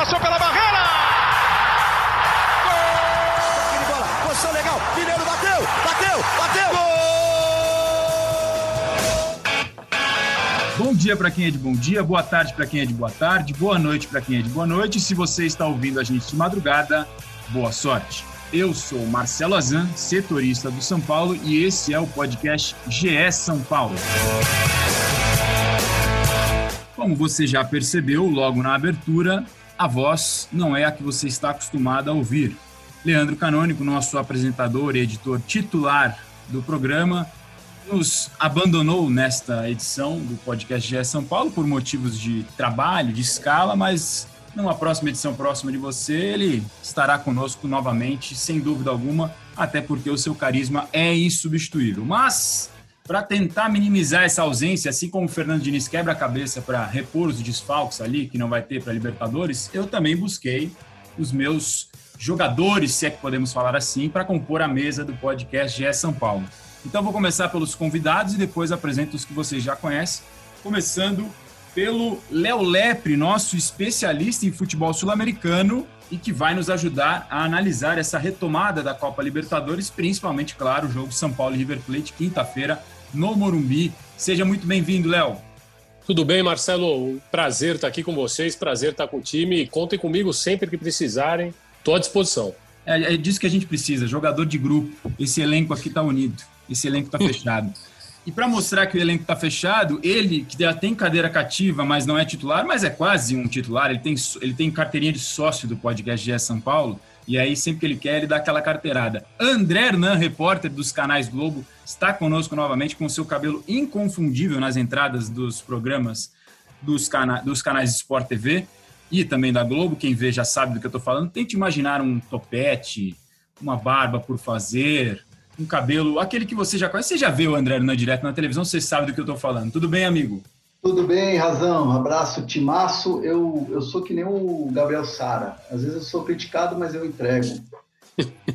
passou pela barreira! Gol! bola, posição legal, Mineiro bateu, bateu, bateu! Gol! Bom dia para quem é de bom dia, boa tarde para quem é de boa tarde, boa noite para quem é de boa noite. Se você está ouvindo a gente de madrugada, boa sorte. Eu sou Marcelo Azan, setorista do São Paulo, e esse é o podcast GE São Paulo. Como você já percebeu logo na abertura, a voz não é a que você está acostumado a ouvir. Leandro Canônico, nosso apresentador e editor titular do programa, nos abandonou nesta edição do podcast GE São Paulo por motivos de trabalho, de escala, mas numa próxima edição próxima de você, ele estará conosco novamente, sem dúvida alguma, até porque o seu carisma é insubstituível. Mas, para tentar minimizar essa ausência, assim como o Fernando Diniz quebra a cabeça para repor os desfalques ali, que não vai ter para Libertadores, eu também busquei os meus jogadores, se é que podemos falar assim, para compor a mesa do podcast GE São Paulo. Então, vou começar pelos convidados e depois apresento os que vocês já conhecem, começando pelo Léo Lepre, nosso especialista em futebol sul-americano e que vai nos ajudar a analisar essa retomada da Copa Libertadores, principalmente, claro, o jogo São Paulo e River Plate, quinta-feira, no Morumbi. Seja muito bem-vindo, Léo. Tudo bem, Marcelo? Prazer estar aqui com vocês, prazer estar com o time. Contem comigo sempre que precisarem, estou à disposição. É, é disso que a gente precisa, jogador de grupo. Esse elenco aqui está unido, esse elenco está fechado. E para mostrar que o elenco está fechado, ele, que já tem cadeira cativa, mas não é titular, mas é quase um titular, ele tem, ele tem carteirinha de sócio do podcast GE São Paulo, e aí sempre que ele quer, ele dá aquela carteirada. André Hernan, repórter dos canais Globo, está conosco novamente com seu cabelo inconfundível nas entradas dos programas dos, cana dos canais Sport TV e também da Globo. Quem vê já sabe do que eu estou falando. Tente imaginar um topete, uma barba por fazer, um cabelo, aquele que você já conhece. Você já viu o André Hernan direto na televisão, você sabe do que eu estou falando. Tudo bem, amigo? Tudo bem, Razão. Abraço, Timaço. Eu, eu sou que nem o Gabriel Sara. Às vezes eu sou criticado, mas eu entrego.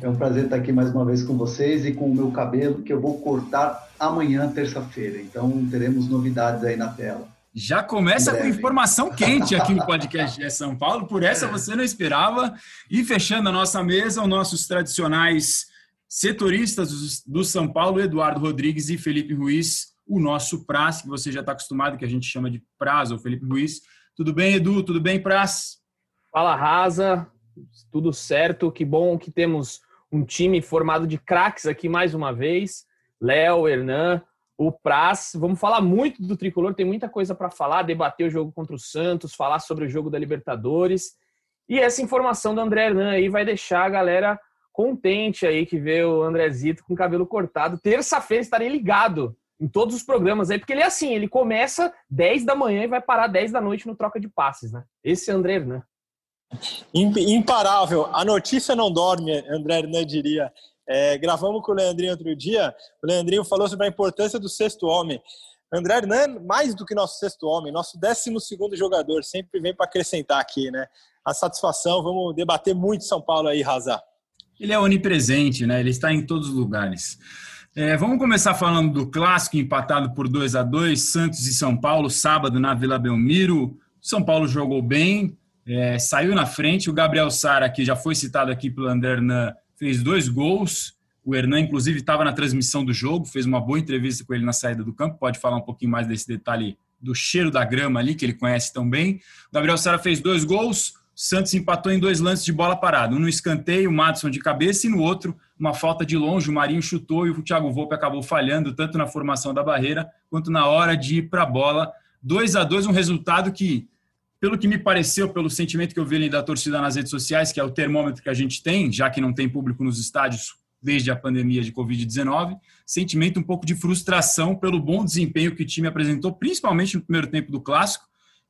É um prazer estar aqui mais uma vez com vocês e com o meu cabelo, que eu vou cortar amanhã, terça-feira. Então teremos novidades aí na tela. Já começa com informação quente aqui no podcast de São Paulo, por essa você não esperava. E fechando a nossa mesa, os nossos tradicionais setoristas do São Paulo, Eduardo Rodrigues e Felipe Ruiz, o nosso Praz, que você já está acostumado, que a gente chama de Praz ou Felipe Ruiz. Tudo bem, Edu? Tudo bem, Praz? Fala, Rasa. Tudo certo. Que bom que temos um time formado de craques aqui mais uma vez. Léo, Hernan, o Praz. Vamos falar muito do Tricolor, tem muita coisa para falar, debater o jogo contra o Santos, falar sobre o jogo da Libertadores. E essa informação do André Hernan aí vai deixar a galera contente aí que vê o Andrezito com cabelo cortado. Terça-feira estarei ligado em todos os programas aí, porque ele é assim, ele começa 10 da manhã e vai parar 10 da noite no troca de passes, né? Esse é André Hernan. Imparável. A notícia não dorme, André Hernan diria. É, gravamos com o Leandrinho outro dia, o Leandrinho falou sobre a importância do sexto homem. André Hernan, mais do que nosso sexto homem, nosso décimo segundo jogador, sempre vem para acrescentar aqui, né? A satisfação, vamos debater muito São Paulo aí, Razar. Ele é onipresente, né? Ele está em todos os lugares. É, vamos começar falando do clássico empatado por 2 a 2 Santos e São Paulo, sábado na Vila Belmiro. São Paulo jogou bem, é, saiu na frente. O Gabriel Sara, que já foi citado aqui pelo André Hernan, fez dois gols. O Hernan, inclusive, estava na transmissão do jogo, fez uma boa entrevista com ele na saída do campo. Pode falar um pouquinho mais desse detalhe do cheiro da grama ali, que ele conhece tão bem. O Gabriel Sara fez dois gols. Santos empatou em dois lances de bola parada. Um no escanteio, o Madison de cabeça, e no outro, uma falta de longe. O Marinho chutou e o Thiago Volpe acabou falhando, tanto na formação da barreira quanto na hora de ir para a bola. 2 a 2 um resultado que, pelo que me pareceu, pelo sentimento que eu vi ali da torcida nas redes sociais, que é o termômetro que a gente tem, já que não tem público nos estádios desde a pandemia de Covid-19, sentimento um pouco de frustração pelo bom desempenho que o time apresentou, principalmente no primeiro tempo do Clássico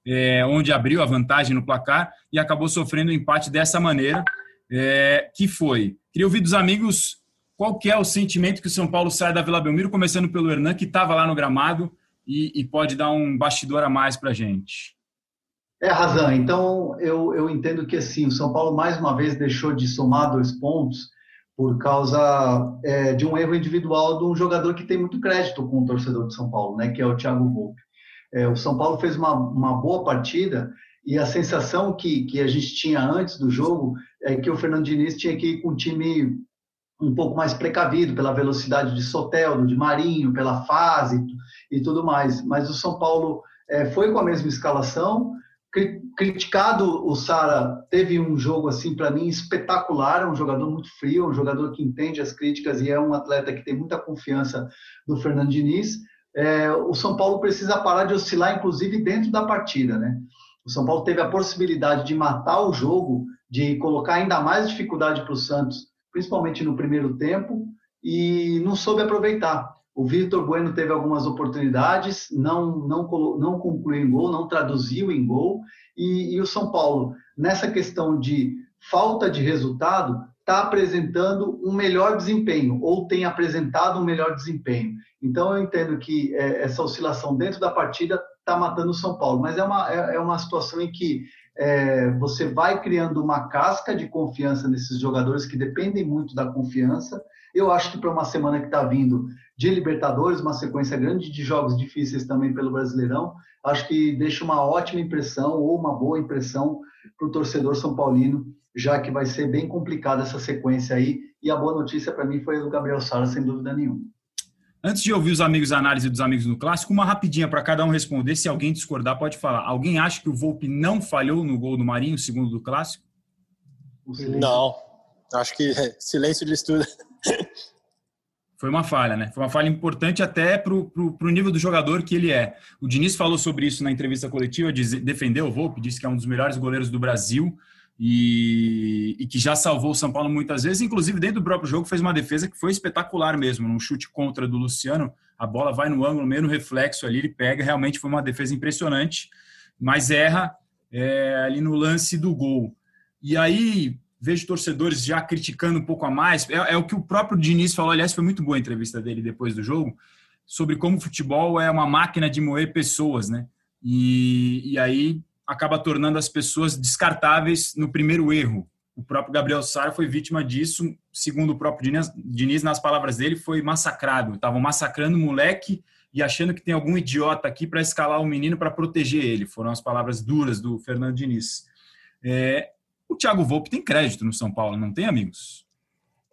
é, onde abriu a vantagem no placar e acabou sofrendo o um empate dessa maneira, é, que foi. Queria ouvir dos amigos qual que é o sentimento que o São Paulo sai da Vila Belmiro, começando pelo Hernan, que estava lá no gramado e, e, pode dar um bastidor a mais para a gente. É, razão. Então, eu, eu entendo que assim, o São Paulo mais uma vez deixou de somar dois pontos por causa é, de um erro individual de um jogador que tem muito crédito com o torcedor de São Paulo, né, que é o Thiago Volpe. É, o São Paulo fez uma, uma boa partida E a sensação que, que a gente tinha antes do jogo é que o Fernando Diniz tinha que ir com um time um pouco mais precavido pela velocidade de Soteldo, de Marinho, pela fase e tudo mais. Mas o São Paulo é, foi com a mesma escalação. Criticado, o Sara teve um jogo assim para mim espetacular, é um jogador muito frio, um jogador que entende as críticas e é um atleta que tem muita confiança do Fernando Diniz. É, o São Paulo precisa parar de oscilar, inclusive dentro da partida, né? O São Paulo teve a possibilidade de matar o jogo, de colocar ainda mais dificuldade para o Santos principalmente no primeiro tempo, e não soube aproveitar. O Vitor Bueno teve algumas oportunidades, não, não, não concluiu em gol, não traduziu em gol, e, e o São Paulo, nessa questão de falta de resultado, está apresentando um melhor desempenho, ou tem apresentado um melhor desempenho. Então, eu entendo que é, essa oscilação dentro da partida está matando o São Paulo, mas é uma, é, é uma situação em que é, você vai criando uma casca de confiança nesses jogadores que dependem muito da confiança. Eu acho que para uma semana que está vindo de Libertadores, uma sequência grande de jogos difíceis também pelo Brasileirão, acho que deixa uma ótima impressão ou uma boa impressão para o torcedor São Paulino, já que vai ser bem complicada essa sequência aí. E a boa notícia para mim foi do Gabriel Sara, sem dúvida nenhuma. Antes de ouvir os amigos análise dos amigos no clássico, uma rapidinha para cada um responder. Se alguém discordar, pode falar. Alguém acha que o Volpe não falhou no gol do Marinho, segundo do clássico? Não. Acho que silêncio de estudo. Foi uma falha, né? Foi uma falha importante até para o nível do jogador que ele é. O Diniz falou sobre isso na entrevista coletiva, diz, defendeu o Volpe, disse que é um dos melhores goleiros do Brasil e, e, que já salvou o São Paulo muitas vezes, inclusive dentro do próprio jogo fez uma defesa que foi espetacular mesmo, num chute contra do Luciano, a bola vai no ângulo, meio no reflexo ali, ele pega, realmente foi uma defesa impressionante, mas erra é, ali no lance do gol. E aí vejo torcedores já criticando um pouco a mais, é, é o que o próprio Diniz falou, aliás, foi muito boa a entrevista dele depois do jogo, sobre como o futebol é uma máquina de moer pessoas, né? E, e aí acaba tornando as pessoas descartáveis no primeiro erro. O próprio Gabriel Sara foi vítima disso, segundo o próprio Diniz, nas palavras dele, foi massacrado. Estavam massacrando o moleque e achando que tem algum idiota aqui para escalar o menino para proteger ele. Foram as palavras duras do Fernando Diniz. É, o Thiago Volpe tem crédito no São Paulo, não tem, amigos?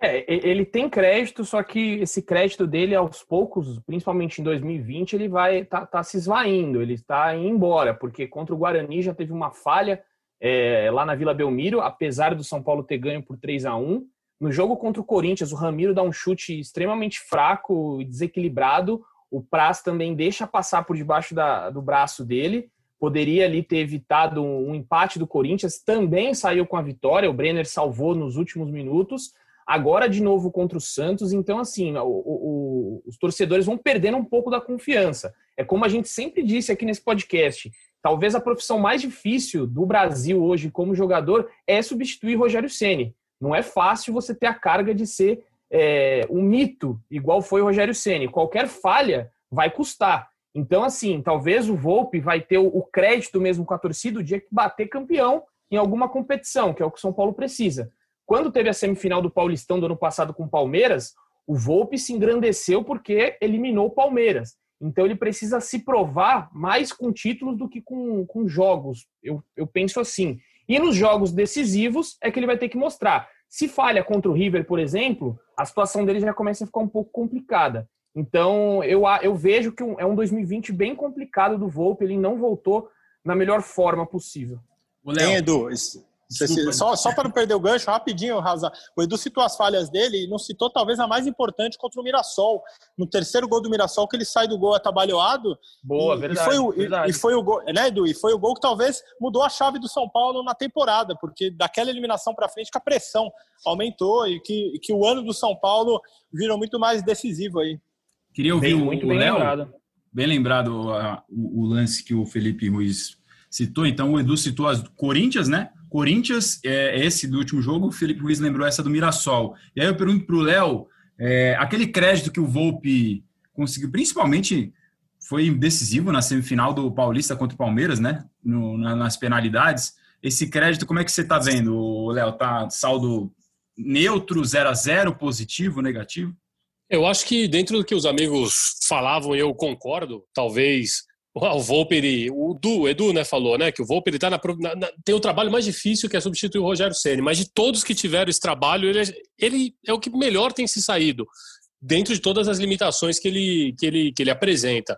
É, ele tem crédito, só que esse crédito dele, aos poucos, principalmente em 2020, ele vai tá, tá se esvaindo, ele está indo embora, porque contra o Guarani já teve uma falha é, lá na Vila Belmiro, apesar do São Paulo ter ganho por 3 a 1 No jogo contra o Corinthians, o Ramiro dá um chute extremamente fraco e desequilibrado. O Praz também deixa passar por debaixo da, do braço dele. Poderia ali ter evitado um, um empate do Corinthians, também saiu com a vitória. O Brenner salvou nos últimos minutos agora de novo contra o Santos. Então, assim, o, o, os torcedores vão perdendo um pouco da confiança. É como a gente sempre disse aqui nesse podcast. Talvez a profissão mais difícil do Brasil hoje como jogador é substituir Rogério Ceni. Não é fácil você ter a carga de ser é, um mito, igual foi o Rogério Ceni. Qualquer falha vai custar. Então, assim, talvez o Volpe vai ter o crédito mesmo com a torcida o dia que bater campeão em alguma competição, que é o que o São Paulo precisa. Quando teve a semifinal do Paulistão do ano passado com o Palmeiras, o Volpe se engrandeceu porque eliminou o Palmeiras. Então ele precisa se provar mais com títulos do que com, com jogos. Eu, eu penso assim. E nos jogos decisivos é que ele vai ter que mostrar. Se falha contra o River, por exemplo, a situação dele já começa a ficar um pouco complicada. Então eu, eu vejo que é um 2020 bem complicado do Volpe. Ele não voltou na melhor forma possível. O Léo, Edu, Desculpa, só, só para não perder o gancho, rapidinho, Raza. O Edu citou as falhas dele e não citou talvez a mais importante contra o Mirassol. No terceiro gol do Mirassol, que ele sai do gol atabalhoado. Boa, e, verdade, e foi o, verdade. E, e, foi o gol, né, Edu? E foi o gol que talvez mudou a chave do São Paulo na temporada, porque daquela eliminação para frente que a pressão aumentou e que, que o ano do São Paulo virou muito mais decisivo aí. Queria ouvir bem, muito o bem Léo. Lembrado. Bem lembrado o, o lance que o Felipe Ruiz citou. Então, o Edu citou as Corinthians, né? Corinthians, é, esse do último jogo, o Felipe Ruiz lembrou essa do Mirassol. E aí eu pergunto para o Léo, é, aquele crédito que o Volpe conseguiu, principalmente foi decisivo na semifinal do Paulista contra o Palmeiras, né? No, na, nas penalidades. Esse crédito, como é que você está vendo, Léo? Tá saldo neutro, 0 a 0 positivo, negativo? Eu acho que dentro do que os amigos falavam, eu concordo. Talvez O Volpe, ele, o Du, Edu, né, falou, né, que o Volpe ele tá na, na, tem o trabalho mais difícil que é substituir o Rogério Ceni, mas de todos que tiveram esse trabalho, ele, é, ele é o que melhor tem se saído dentro de todas as limitações que ele que ele que ele apresenta.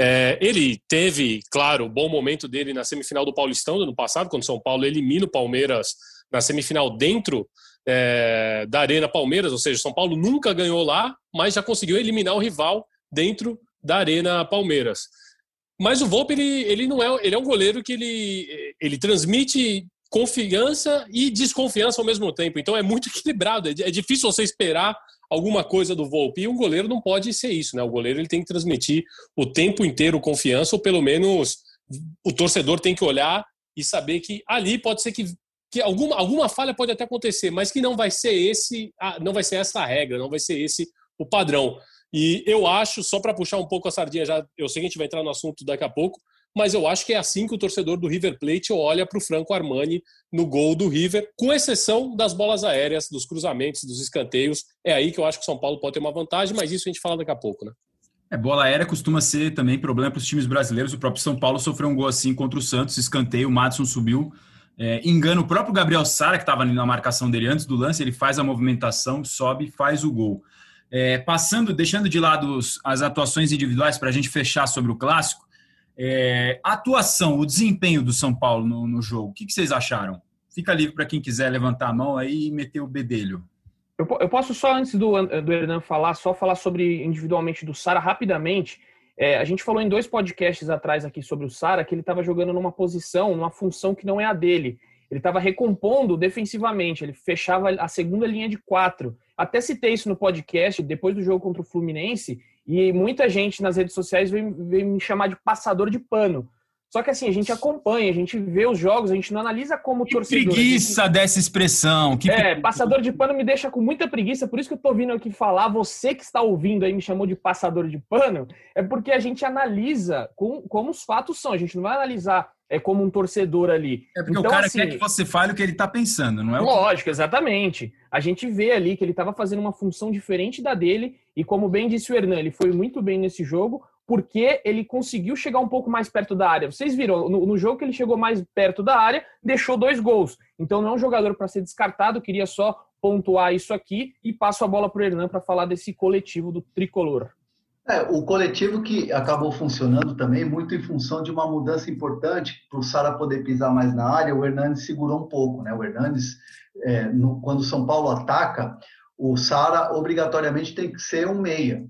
É, ele teve, claro, o bom momento dele na semifinal do Paulistão do ano passado, quando São Paulo elimina o Palmeiras na semifinal dentro é, da Arena Palmeiras, ou seja, São Paulo nunca ganhou lá, mas já conseguiu eliminar o rival dentro da Arena Palmeiras. Mas o Volpe, ele, ele não é, ele é um goleiro que ele, ele transmite confiança e desconfiança ao mesmo tempo. Então é muito equilibrado. É, é difícil você esperar alguma coisa do Volpe. E um goleiro não pode ser isso, né? O goleiro ele tem que transmitir o tempo inteiro confiança, ou pelo menos o torcedor tem que olhar e saber que ali pode ser que, que alguma, alguma falha pode até acontecer, mas que não vai ser esse, não vai ser essa a regra, não vai ser esse o padrão. E eu acho, só para puxar um pouco a sardinha, já eu sei que a gente vai entrar no assunto daqui a pouco, mas eu acho que é assim que o torcedor do River Plate olha para o Franco Armani no gol do River, com exceção das bolas aéreas, dos cruzamentos, dos escanteios. É aí que eu acho que o São Paulo pode ter uma vantagem, mas isso a gente fala daqui a pouco, né? É, bola aérea costuma ser também problema para os times brasileiros. O próprio São Paulo sofreu um gol assim contra o Santos, escanteio, o Madison subiu. É, engana o próprio Gabriel Sara, que estava na marcação dele antes do lance, ele faz a movimentação, sobe faz o gol. É, passando, deixando de lado as atuações individuais para a gente fechar sobre o clássico, é, a atuação, o desempenho do São Paulo no, no jogo, o que, que, vocês acharam? Fica livre para quem quiser levantar a mão aí e meter o bedelho. Eu, eu posso só, antes do, do Hernan falar, só falar sobre individualmente do Sara rapidamente. É, a gente falou em dois podcasts atrás aqui sobre o Sara que ele estava jogando numa posição, numa função que não é a dele. Ele estava recompondo defensivamente, ele fechava a segunda linha de quatro. Até citei isso no podcast, depois do jogo contra o Fluminense, e muita gente nas redes sociais vem, me chamar de passador de pano. Só que assim, a gente acompanha, a gente vê os jogos, a gente não analisa como que torcedor. preguiça gente... dessa expressão. Que é, passador de pano me deixa com muita preguiça, por isso que eu tô vindo aqui falar, você que está ouvindo aí me chamou de passador de pano, é porque a gente analisa com, como os fatos são, a gente não vai analisar é como um torcedor ali. É porque então, o cara assim, quer que você fale o que ele está pensando, não é? Lógico, exatamente. A gente vê ali que ele estava fazendo uma função diferente da dele, e como bem disse o Hernan, ele foi muito bem nesse jogo, porque ele conseguiu chegar um pouco mais perto da área. Vocês viram, no, no jogo que ele chegou mais perto da área, deixou dois gols. Então não é um jogador para ser descartado, queria só pontuar isso aqui e passo a bola para o Hernan para falar desse coletivo do tricolor. É, o coletivo que acabou funcionando também muito em função de uma mudança importante para o Sara poder pisar mais na área, o Hernandes segurou um pouco, né? O Hernandes, é, no, quando o São Paulo ataca, o Sara obrigatoriamente tem que ser um meia.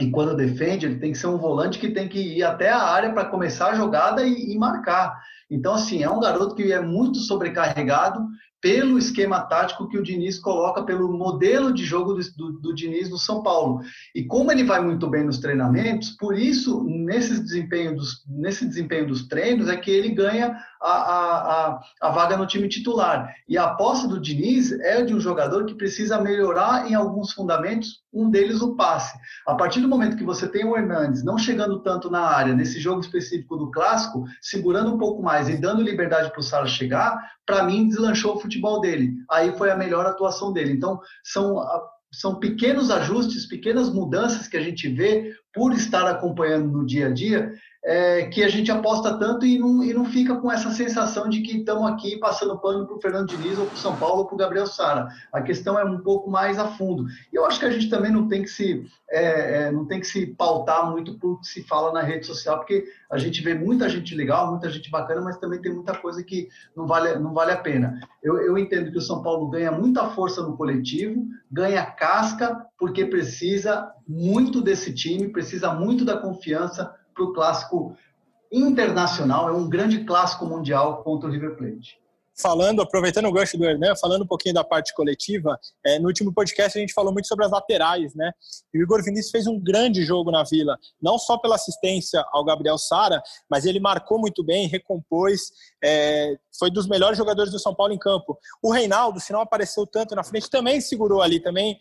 E quando defende, ele tem que ser um volante que tem que ir até a área para começar a jogada e, e marcar. Então, assim, é um garoto que é muito sobrecarregado pelo esquema tático que o Diniz coloca, pelo modelo de jogo do, do, do, Diniz no São Paulo. E como ele vai muito bem nos treinamentos, por isso, nesse desempenho dos, nesse desempenho dos treinos, é que ele ganha a, a, a, vaga no time titular. E a aposta do Diniz é de um jogador que precisa melhorar em alguns fundamentos, um deles o passe. A partir do momento que você tem o Hernandes não chegando tanto na área, nesse jogo específico do clássico, segurando um pouco mais e dando liberdade para o Sara chegar, para mim deslanchou o futebol dele. Aí foi a melhor atuação dele. Então, são são pequenos ajustes, pequenas mudanças que a gente vê por estar acompanhando no dia a dia, é, que a gente aposta tanto e não, e não fica com essa sensação de que estamos aqui passando pano para o Fernando Diniz ou para o São Paulo ou para o Gabriel Sara. A questão é um pouco mais a fundo. E eu acho que a gente também não tem que se, é, é, não tem que se pautar muito por que se fala na rede social, porque a gente vê muita gente legal, muita gente bacana, mas também tem muita coisa que não vale, não vale a pena. Eu, eu entendo que o São Paulo ganha muita força no coletivo, ganha casca, porque precisa muito desse time, precisa muito da confiança para o clássico internacional, é um grande clássico mundial contra o River Plate. Falando, aproveitando o gancho do Hernan, falando um pouquinho da parte coletiva, é, no último podcast a gente falou muito sobre as laterais, né? E o Igor Vinícius fez um grande jogo na Vila, não só pela assistência ao Gabriel Sara, mas ele marcou muito bem, recompôs, é, foi dos melhores jogadores do São Paulo em campo. O Reinaldo, se não apareceu tanto na frente, também segurou ali, também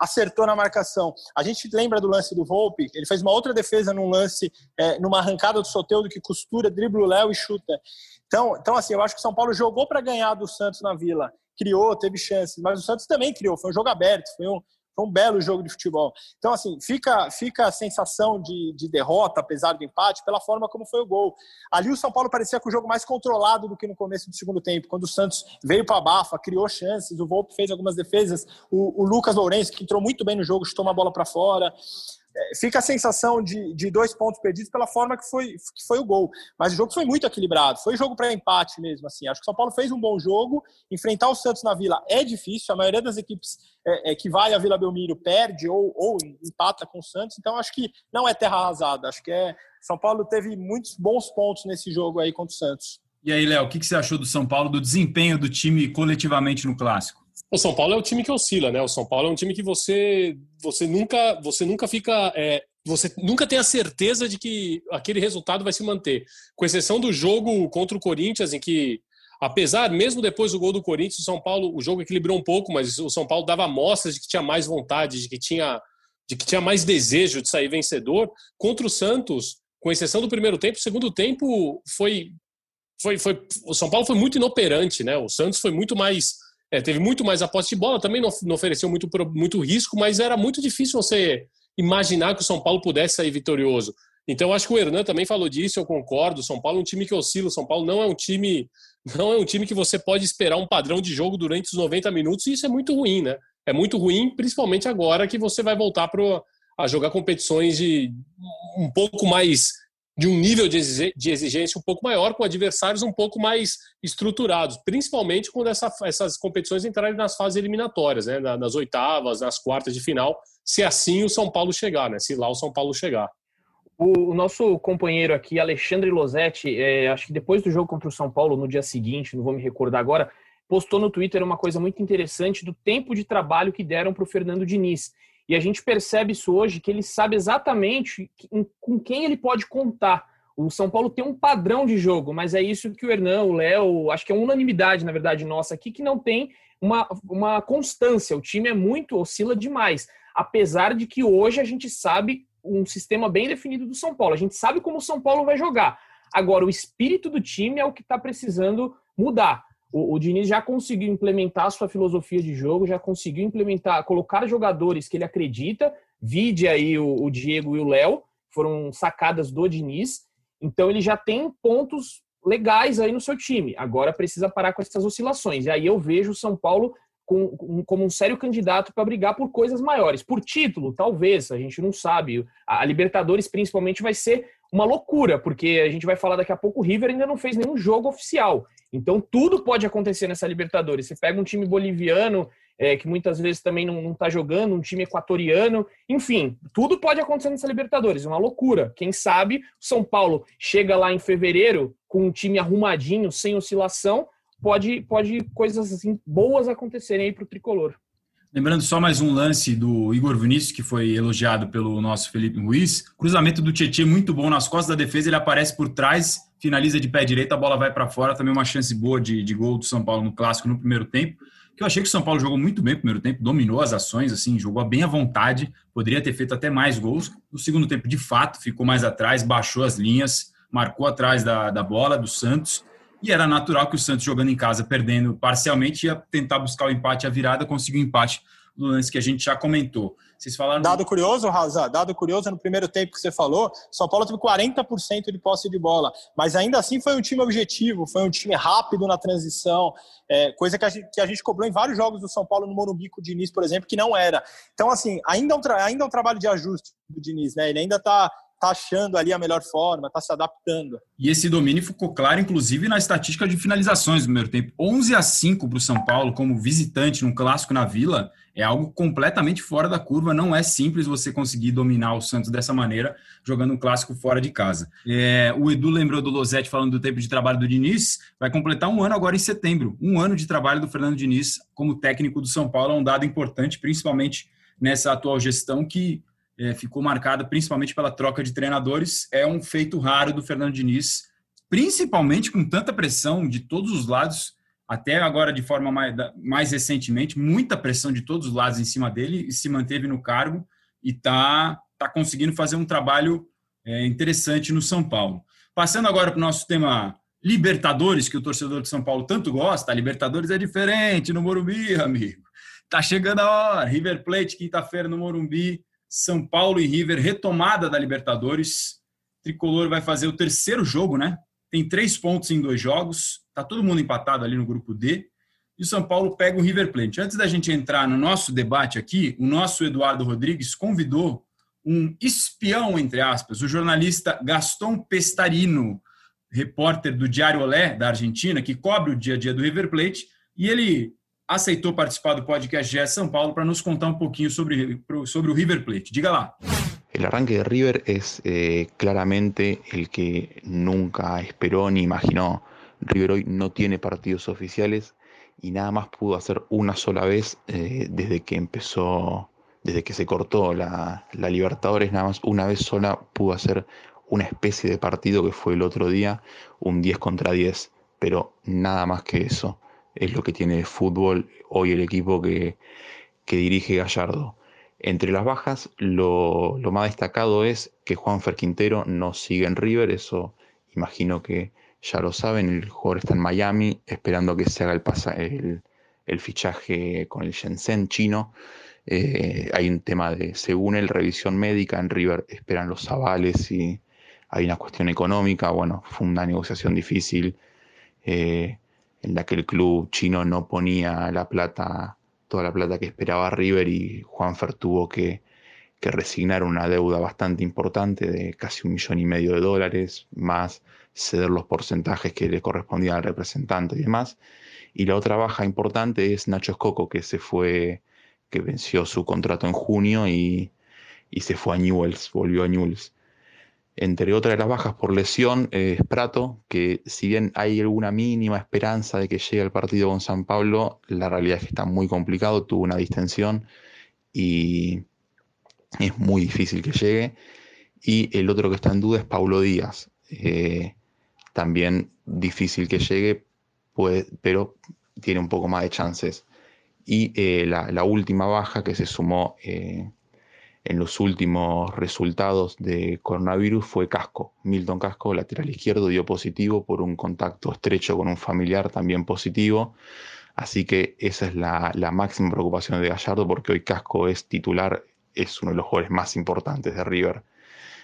acertou na marcação. A gente lembra do lance do Volpe, ele fez uma outra defesa num lance, é, numa arrancada do Soteudo que costura, dribla o Léo e chuta. Então, então, assim, eu acho que o São Paulo jogou para ganhar do Santos na Vila, criou, teve chances, mas o Santos também criou, foi um jogo aberto, foi um, Foi um belo jogo de futebol. Então, assim, fica, fica a sensação de, de derrota, apesar do empate, pela forma como foi o gol. Ali o São Paulo parecia com o jogo mais controlado do que no começo do segundo tempo, quando o Santos veio para a bafa, criou chances, o Volpe fez algumas defesas, o, o Lucas Lourenço, que entrou muito bem no jogo, chutou uma bola para fora fica a sensação de, de dois pontos perdidos pela forma que foi, que foi o gol. Mas o jogo foi muito equilibrado, foi jogo para empate mesmo. assim. Acho que o São Paulo fez um bom jogo. Enfrentar o Santos na Vila é difícil, a maioria das equipes é, é, que vai à Vila Belmiro perde ou, ou empata com o Santos, então acho que não é terra arrasada. Acho que é. São Paulo teve muitos bons pontos nesse jogo aí contra o Santos. E aí, Léo, o que você achou do São Paulo, do desempenho do time coletivamente no clássico? O São Paulo é o time que oscila, né? O São Paulo é um time que você, você nunca, você nunca fica, é, você nunca tem a certeza de que aquele resultado vai se manter, com exceção do jogo contra o Corinthians, em que apesar mesmo depois do gol do Corinthians, o São Paulo, o jogo equilibrou um pouco, mas o São Paulo dava mostras de que tinha mais vontade, de que tinha, de que tinha mais desejo de sair vencedor. Contra o Santos, com exceção do primeiro tempo, o segundo tempo foi, foi, foi o São Paulo foi muito inoperante, né? O Santos foi muito mais é, teve muito mais aposta de bola, também não, não, ofereceu muito, muito risco, mas era muito difícil você imaginar que o São Paulo pudesse sair vitorioso. Então, acho que o Hernan também falou disso, eu concordo. São Paulo é um time que oscila, São Paulo não é um time não é um time que você pode esperar um padrão de jogo durante os 90 minutos, e isso é muito ruim, né? É muito ruim, principalmente agora que você vai voltar pro, a jogar competições de um pouco mais de um nível de exigência um pouco maior, com adversários um pouco mais estruturados, principalmente quando essa, essas competições entrarem nas fases eliminatórias, né? nas oitavas, nas quartas de final, se assim o São Paulo chegar, né? se lá o São Paulo chegar. O, o nosso companheiro aqui, Alexandre Losetti, é, acho que depois do jogo contra o São Paulo, no dia seguinte, não vou me recordar agora, postou no Twitter uma coisa muito interessante do tempo de trabalho que deram para o Fernando Diniz. E a gente percebe isso hoje, que ele sabe exatamente com quem ele pode contar. O São Paulo tem um padrão de jogo, mas é isso que o Hernan, o Léo, acho que é unanimidade, na verdade, nossa aqui, que não tem uma, uma constância. O time é muito, oscila demais. Apesar de que hoje a gente sabe um sistema bem definido do São Paulo. A gente sabe como o São Paulo vai jogar. Agora, o espírito do time é o que está precisando mudar o, o Diniz já conseguiu implementar a sua filosofia de jogo, já conseguiu implementar, colocar jogadores que ele acredita, vide aí o, o Diego e o Léo, foram sacadas do Diniz, então ele já tem pontos legais aí no seu time. Agora precisa parar com essas oscilações. E aí eu vejo o São Paulo com, com, como um sério candidato para brigar por coisas maiores. Por título, talvez, a gente não sabe. A Libertadores, principalmente, vai ser uma loucura, porque a gente vai falar daqui a pouco, o River ainda não fez nenhum jogo oficial. Então tudo pode acontecer nessa Libertadores. Você pega um time boliviano, é, que muitas vezes também não está jogando, um time equatoriano, enfim, tudo pode acontecer nessa Libertadores, uma loucura. Quem sabe São Paulo chega lá em fevereiro com um time arrumadinho, sem oscilação, pode, pode coisas assim boas acontecerem aí para o tricolor. Lembrando só mais um lance do Igor Vinícius, que foi elogiado pelo nosso Felipe Ruiz. Cruzamento do Tietchan muito bom nas costas da defesa, ele aparece por trás, finaliza de pé direito, a bola vai para fora. Também uma chance boa de, de gol do São Paulo no clássico no primeiro tempo. Que eu achei que o São Paulo jogou muito bem no primeiro tempo, dominou as ações, assim, jogou bem à vontade, poderia ter feito até mais gols. No segundo tempo, de fato, ficou mais atrás, baixou as linhas, marcou atrás da, da bola do Santos e era natural que o Santos, jogando em casa, perdendo parcialmente, ia tentar buscar o empate, a virada, conseguiu o empate no lance que a gente já comentou. Vocês falaram. Dado curioso, Raza, dado curioso, no primeiro tempo que você falou, São Paulo teve 40% de posse de bola, mas ainda assim foi um time objetivo, foi um time rápido na transição, é, coisa que a, gente, que a gente cobrou em vários jogos do São Paulo no Morumbi com o Diniz, por exemplo, que não era. Então, assim, ainda é um, ainda é um trabalho de ajuste do Diniz, né? Ele ainda está está achando ali a melhor forma, está se adaptando. E esse domínio ficou claro, inclusive, na estatística de finalizações do primeiro tempo. 11 a 5 para o São Paulo como visitante num clássico na Vila é algo completamente fora da curva. Não é simples você conseguir dominar o Santos dessa maneira, jogando um clássico fora de casa. É, o Edu lembrou do Losetti falando do tempo de trabalho do Diniz. Vai completar um ano agora em setembro. Um ano de trabalho do Fernando Diniz como técnico do São Paulo é um dado importante, principalmente nessa atual gestão que é, ficou marcada principalmente pela troca de treinadores. É um feito raro do Fernando Diniz, principalmente com tanta pressão de todos os lados, até agora de forma mais, mais recentemente, muita pressão de todos os lados em cima dele, e se manteve no cargo e está tá conseguindo fazer um trabalho é, interessante no São Paulo. Passando agora para o nosso tema Libertadores, que o torcedor de São Paulo tanto gosta, a Libertadores é diferente no Morumbi, amigo. Tá chegando a hora. River Plate, quinta-feira no Morumbi. São Paulo e River, retomada da Libertadores. Tricolor vai fazer o terceiro jogo, né? Tem três pontos em dois jogos. Tá todo mundo empatado ali no grupo D. E o São Paulo pega o River Plate. Antes da gente entrar no nosso debate aqui, o nosso Eduardo Rodrigues convidou um espião, entre aspas, o jornalista Gaston Pestarino, repórter do Diário Olé, da Argentina, que cobre o dia a dia do River Plate, e ele aceitou participar do podcast GE São Paulo para nos contar um pouquinho sobre, River Plate. Diga lá. El arranque de River es eh, claramente el que nunca esperó ni imaginó. River hoy no tiene partidos oficiales y nada más pudo hacer una sola vez eh, desde que empezó, desde que se cortó la, la Libertadores, nada más una vez sola pudo hacer una especie de partido que fue el otro día, un 10 contra 10, pero nada más que eso es lo que tiene de fútbol hoy el equipo que, que dirige Gallardo. Entre las bajas, lo, lo, más destacado es que Juan Quintero no sigue en River, eso imagino que ya lo saben, el jugador está en Miami esperando que se haga el, pasa, el, el fichaje con el Shenzhen chino. Eh, hay un tema de, según él, revisión médica, en River esperan los avales y hay una cuestión económica, bueno, fue una negociación difícil. Eh, en la que el club chino no ponía la plata, toda la plata que esperaba River y Juanfer tuvo que, que resignar una deuda bastante importante de casi un millón y medio de dólares, más ceder los porcentajes que le correspondían al representante y demás. Y la otra baja importante es Nacho Escoco, que se fue, que venció su contrato en junio y, y se fue a Newells, volvió a Newells. Entre otras de las bajas por lesión es Prato, que si bien hay alguna mínima esperanza de que llegue al partido con San Pablo, la realidad es que está muy complicado, tuvo una distensión y es muy difícil que llegue. Y el otro que está en duda es Paulo Díaz, eh, también difícil que llegue, pero tiene un poco más de chances. Y eh, la, la, última baja que se sumó eh, en los últimos resultados de coronavirus fue Casco. Milton Casco, lateral izquierdo, dio positivo por un contacto estrecho con un familiar también positivo. Así que esa es la, máxima preocupación de Gallardo porque hoy Casco es titular, es uno de los jugadores más importantes de River.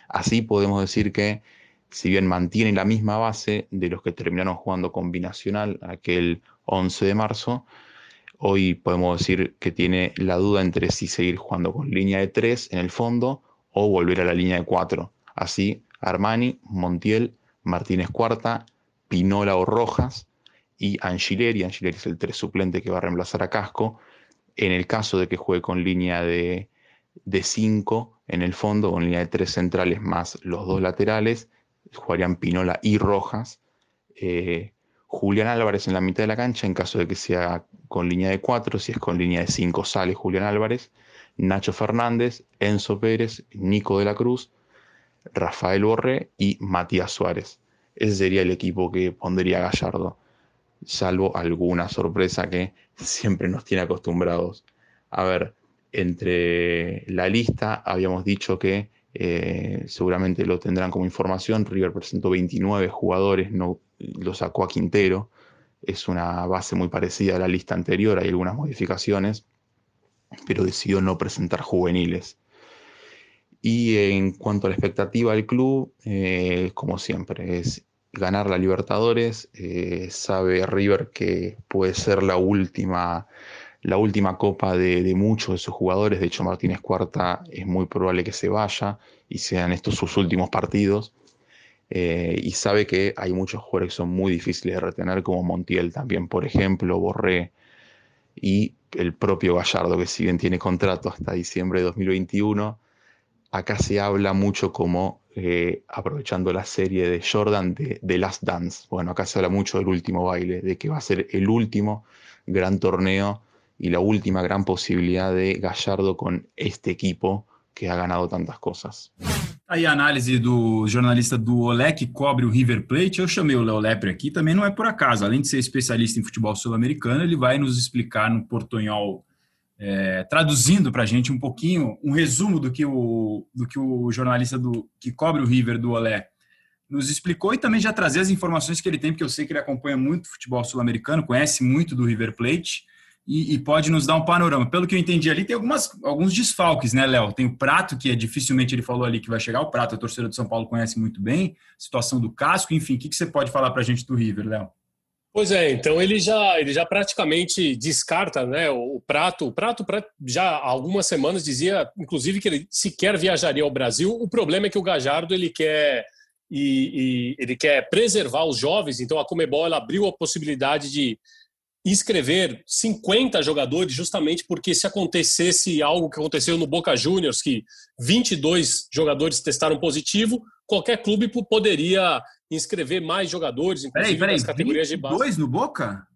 Así podemos decir que si bien mantiene la misma base de los que terminaron jugando combinacional aquel 11 de marzo, Hoy podemos decir que tiene la duda entre si seguir jugando con línea de 3 en el fondo o volver a la línea de 4. Así, Armani, Montiel, Martínez Cuarta, Pinola o Rojas y Angileri. Angileri es el 3 suplente que va a reemplazar a Casco. En el caso de que juegue con línea de 5 en el fondo, con línea de 3 centrales más los dos laterales, jugarían Pinola y Rojas. Eh, Julián Álvarez en la mitad de la cancha, en caso de que sea con línea de 4, si es con línea de 5 sale Julián Álvarez, Nacho Fernández, Enzo Pérez, Nico de la Cruz, Rafael Borré y Matías Suárez. Ese sería el equipo que pondría Gallardo, salvo alguna sorpresa que siempre nos tiene acostumbrados. A ver, entre la lista habíamos dicho que eh, seguramente lo tendrán como información. River presentó 29 jugadores, no lo sacó a Quintero. Es una base muy parecida a la lista anterior, hay algunas modificaciones, pero decidió no presentar juveniles. Y en cuanto a la expectativa del club, eh, como siempre, es ganar la Libertadores. Eh, sabe River que puede ser la última la última copa de, muchos de sus jugadores. De hecho, Martínez Cuarta es muy probable que se vaya y sean estos sus últimos partidos. Eh, y sabe que hay muchos jugadores que son muy difíciles de retener, como Montiel también, por ejemplo, Borré y el propio Gallardo, que si bien tiene contrato hasta diciembre de 2021, acá se habla mucho como, eh, aprovechando la serie de Jordan, de, de Last Dance. Bueno, acá se habla mucho del último baile, de que va a ser el último gran torneo y la última gran posibilidad de Gallardo con este equipo que ha ganado tantas coisas. Aí a análise do jornalista do Olé, que cobre o River Plate. Eu chamei o Léo Lepre aqui, também não é por acaso. Além de ser especialista em futebol sul-americano, ele vai nos explicar no portunhol, é, traduzindo para a gente um pouquinho, um resumo do que o, do que o jornalista do, que cobre o River do Olé nos explicou e também já trazer as informações que ele tem, porque eu sei que ele acompanha muito futebol sul-americano, conhece muito do River Plate e, e, pode nos dar um panorama. Pelo que eu entendi ali, tem algumas, alguns desfalques, né, Léo? Tem o Prato, que é dificilmente ele falou ali que vai chegar. O Prato, a torcedora de São Paulo conhece muito bem. Situação do Casco, enfim. O que, que você pode falar para a gente do River, Léo? Pois é, então ele já, ele já praticamente descarta né, o Prato. O Prato já há algumas semanas dizia, inclusive, que ele sequer viajaria ao Brasil. O problema é que o Gajardo ele quer e, e, ele quer preservar os jovens, então a Comebol ela abriu a possibilidade de inscrever 50 jogadores, justamente porque se acontecesse algo que aconteceu no Boca Juniors, que 22 jogadores testaram positivo, qualquer clube poderia inscrever mais jogadores, inclusive peraí, peraí, nas categorias de base. Dois no Boca?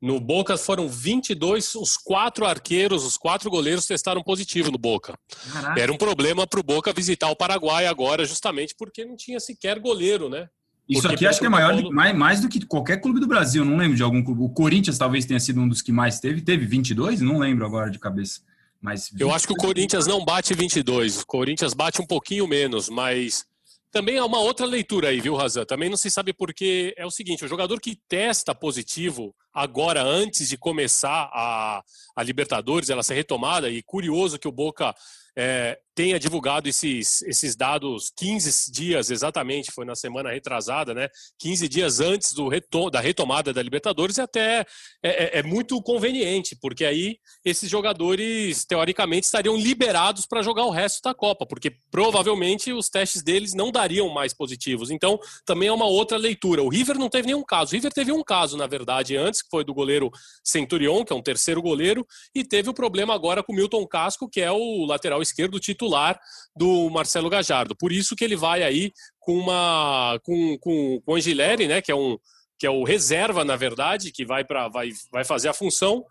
No Boca foram 22, os quatro arqueiros, os quatro goleiros testaram positivo no Boca. Caraca. Era um problema para o Boca visitar o Paraguai agora, justamente porque não tinha sequer goleiro, né? Isso aqui acho que é maior, Paulo... mais, mais do que qualquer clube do Brasil. Não lembro de algum clube. O Corinthians talvez tenha sido um dos que mais teve. Teve 22? Não lembro agora de cabeça. Mas Eu acho que o Corinthians não bate 22. O Corinthians bate um pouquinho menos, mas também há uma outra leitura aí, viu, Razan? Também não se sabe porque é o seguinte: o jogador que testa positivo agora, antes de começar a, a Libertadores, ela ser retomada, e curioso que o Boca é, tenha divulgado esses, esses dados 15 dias exatamente, foi na semana retrasada, né? 15 dias antes do retom da retomada da Libertadores, e até é, é, é, muito conveniente, porque aí esses jogadores, teoricamente, estariam liberados para jogar o resto da Copa, porque provavelmente os testes deles não dariam mais positivos. Então, também é uma outra leitura. O River não teve nenhum caso. O River teve um caso, na verdade, antes, que foi do goleiro Centurion, que é um terceiro goleiro, e teve o problema agora com o Milton Casco, que é o lateral esquerdo titular do Marcelo Gajardo. Por isso que ele vai aí com uma com, com, com o Angileri, né, que é um que é o reserva, na verdade, que vai para vai, vai fazer a função.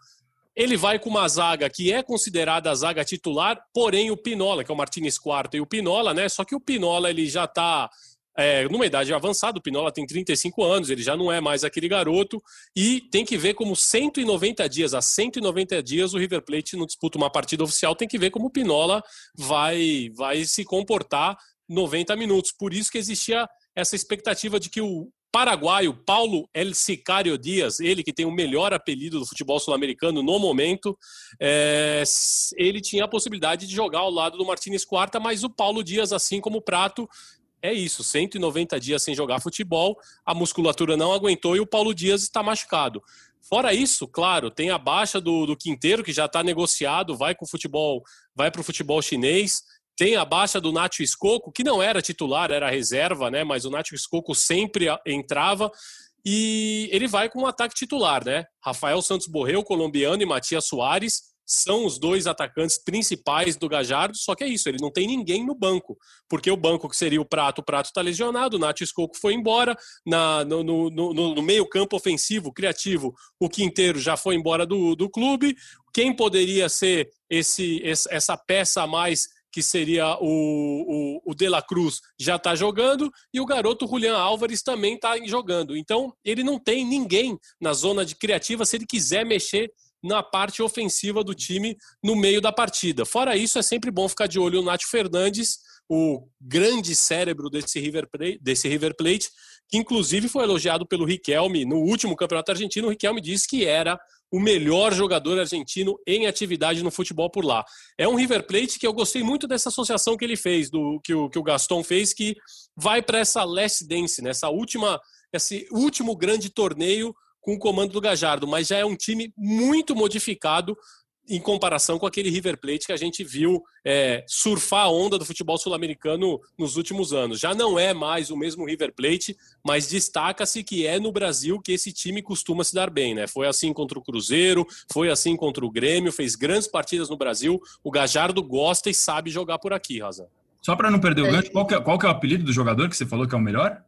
Ele vai com uma zaga que é considerada a zaga titular, porém o Pinola, que é o Martinez Quarto e o Pinola, né? Só que o Pinola ele já está é, numa idade avançada, o Pinola tem 35 anos, ele já não é mais aquele garoto, e tem que ver como 190 dias, a 190 dias, o River Plate não disputa uma partida oficial, tem que ver como o Pinola vai, vai se comportar 90 minutos. Por isso que existia essa expectativa de que o paraguaio Paulo El Sicario Dias, ele que tem o melhor apelido do futebol sul-americano no momento, é, ele tinha a possibilidade de jogar ao lado do Martínez Quarta, mas o Paulo Dias, assim como o Prato, é isso, 190 dias sem jogar futebol, a musculatura não aguentou e o Paulo Dias está machucado. Fora isso, claro, tem a baixa do, do Quinteiro, que já está negociado, vai com futebol, vai para o futebol chinês. Tem a baixa do Nacho Escoco, que não era titular, era reserva, né? Mas o Nacho Escoco sempre entrava. E ele vai com um ataque titular, né? Rafael Santos Borreu, colombiano, e Matias Soares são os dois atacantes principais do Gajardo, só que é isso, ele não tem ninguém no banco, porque o banco que seria o Prato, o Prato está lesionado, o Nath Escoco foi embora, na, no, no, no, no, meio campo ofensivo, criativo, o Quinteiro já foi embora do, do clube, quem poderia ser esse, essa peça a mais que seria o, o, o De La Cruz, já está jogando, e o garoto Julian Álvares também está jogando. Então, ele não tem ninguém na zona de criativa se ele quiser mexer na parte ofensiva do time no meio da partida. Fora isso, é sempre bom ficar de olho no Nath Fernandes, o grande cérebro desse River Plate, desse River Plate que inclusive foi elogiado pelo Riquelme no último campeonato argentino. O Riquelme disse que era o melhor jogador argentino em atividade no futebol por lá. É um River Plate que eu gostei muito dessa associação que ele fez, do que o, que o Gaston fez, que vai para essa last dance, nessa última, esse último grande torneio com o comando do Gajardo, mas já é um time muito modificado em comparação com aquele River Plate que a gente viu é, surfar a onda do futebol sul-americano nos últimos anos. Já não é mais o mesmo River Plate, mas destaca-se que é no Brasil que esse time costuma se dar bem, né? Foi assim contra o Cruzeiro, foi assim contra o Grêmio, fez grandes partidas no Brasil. O Gajardo gosta e sabe jogar por aqui, Raza. Só para não perder o é, gancho, qual, que é, qual que é o apelido do jogador que você falou que é o melhor?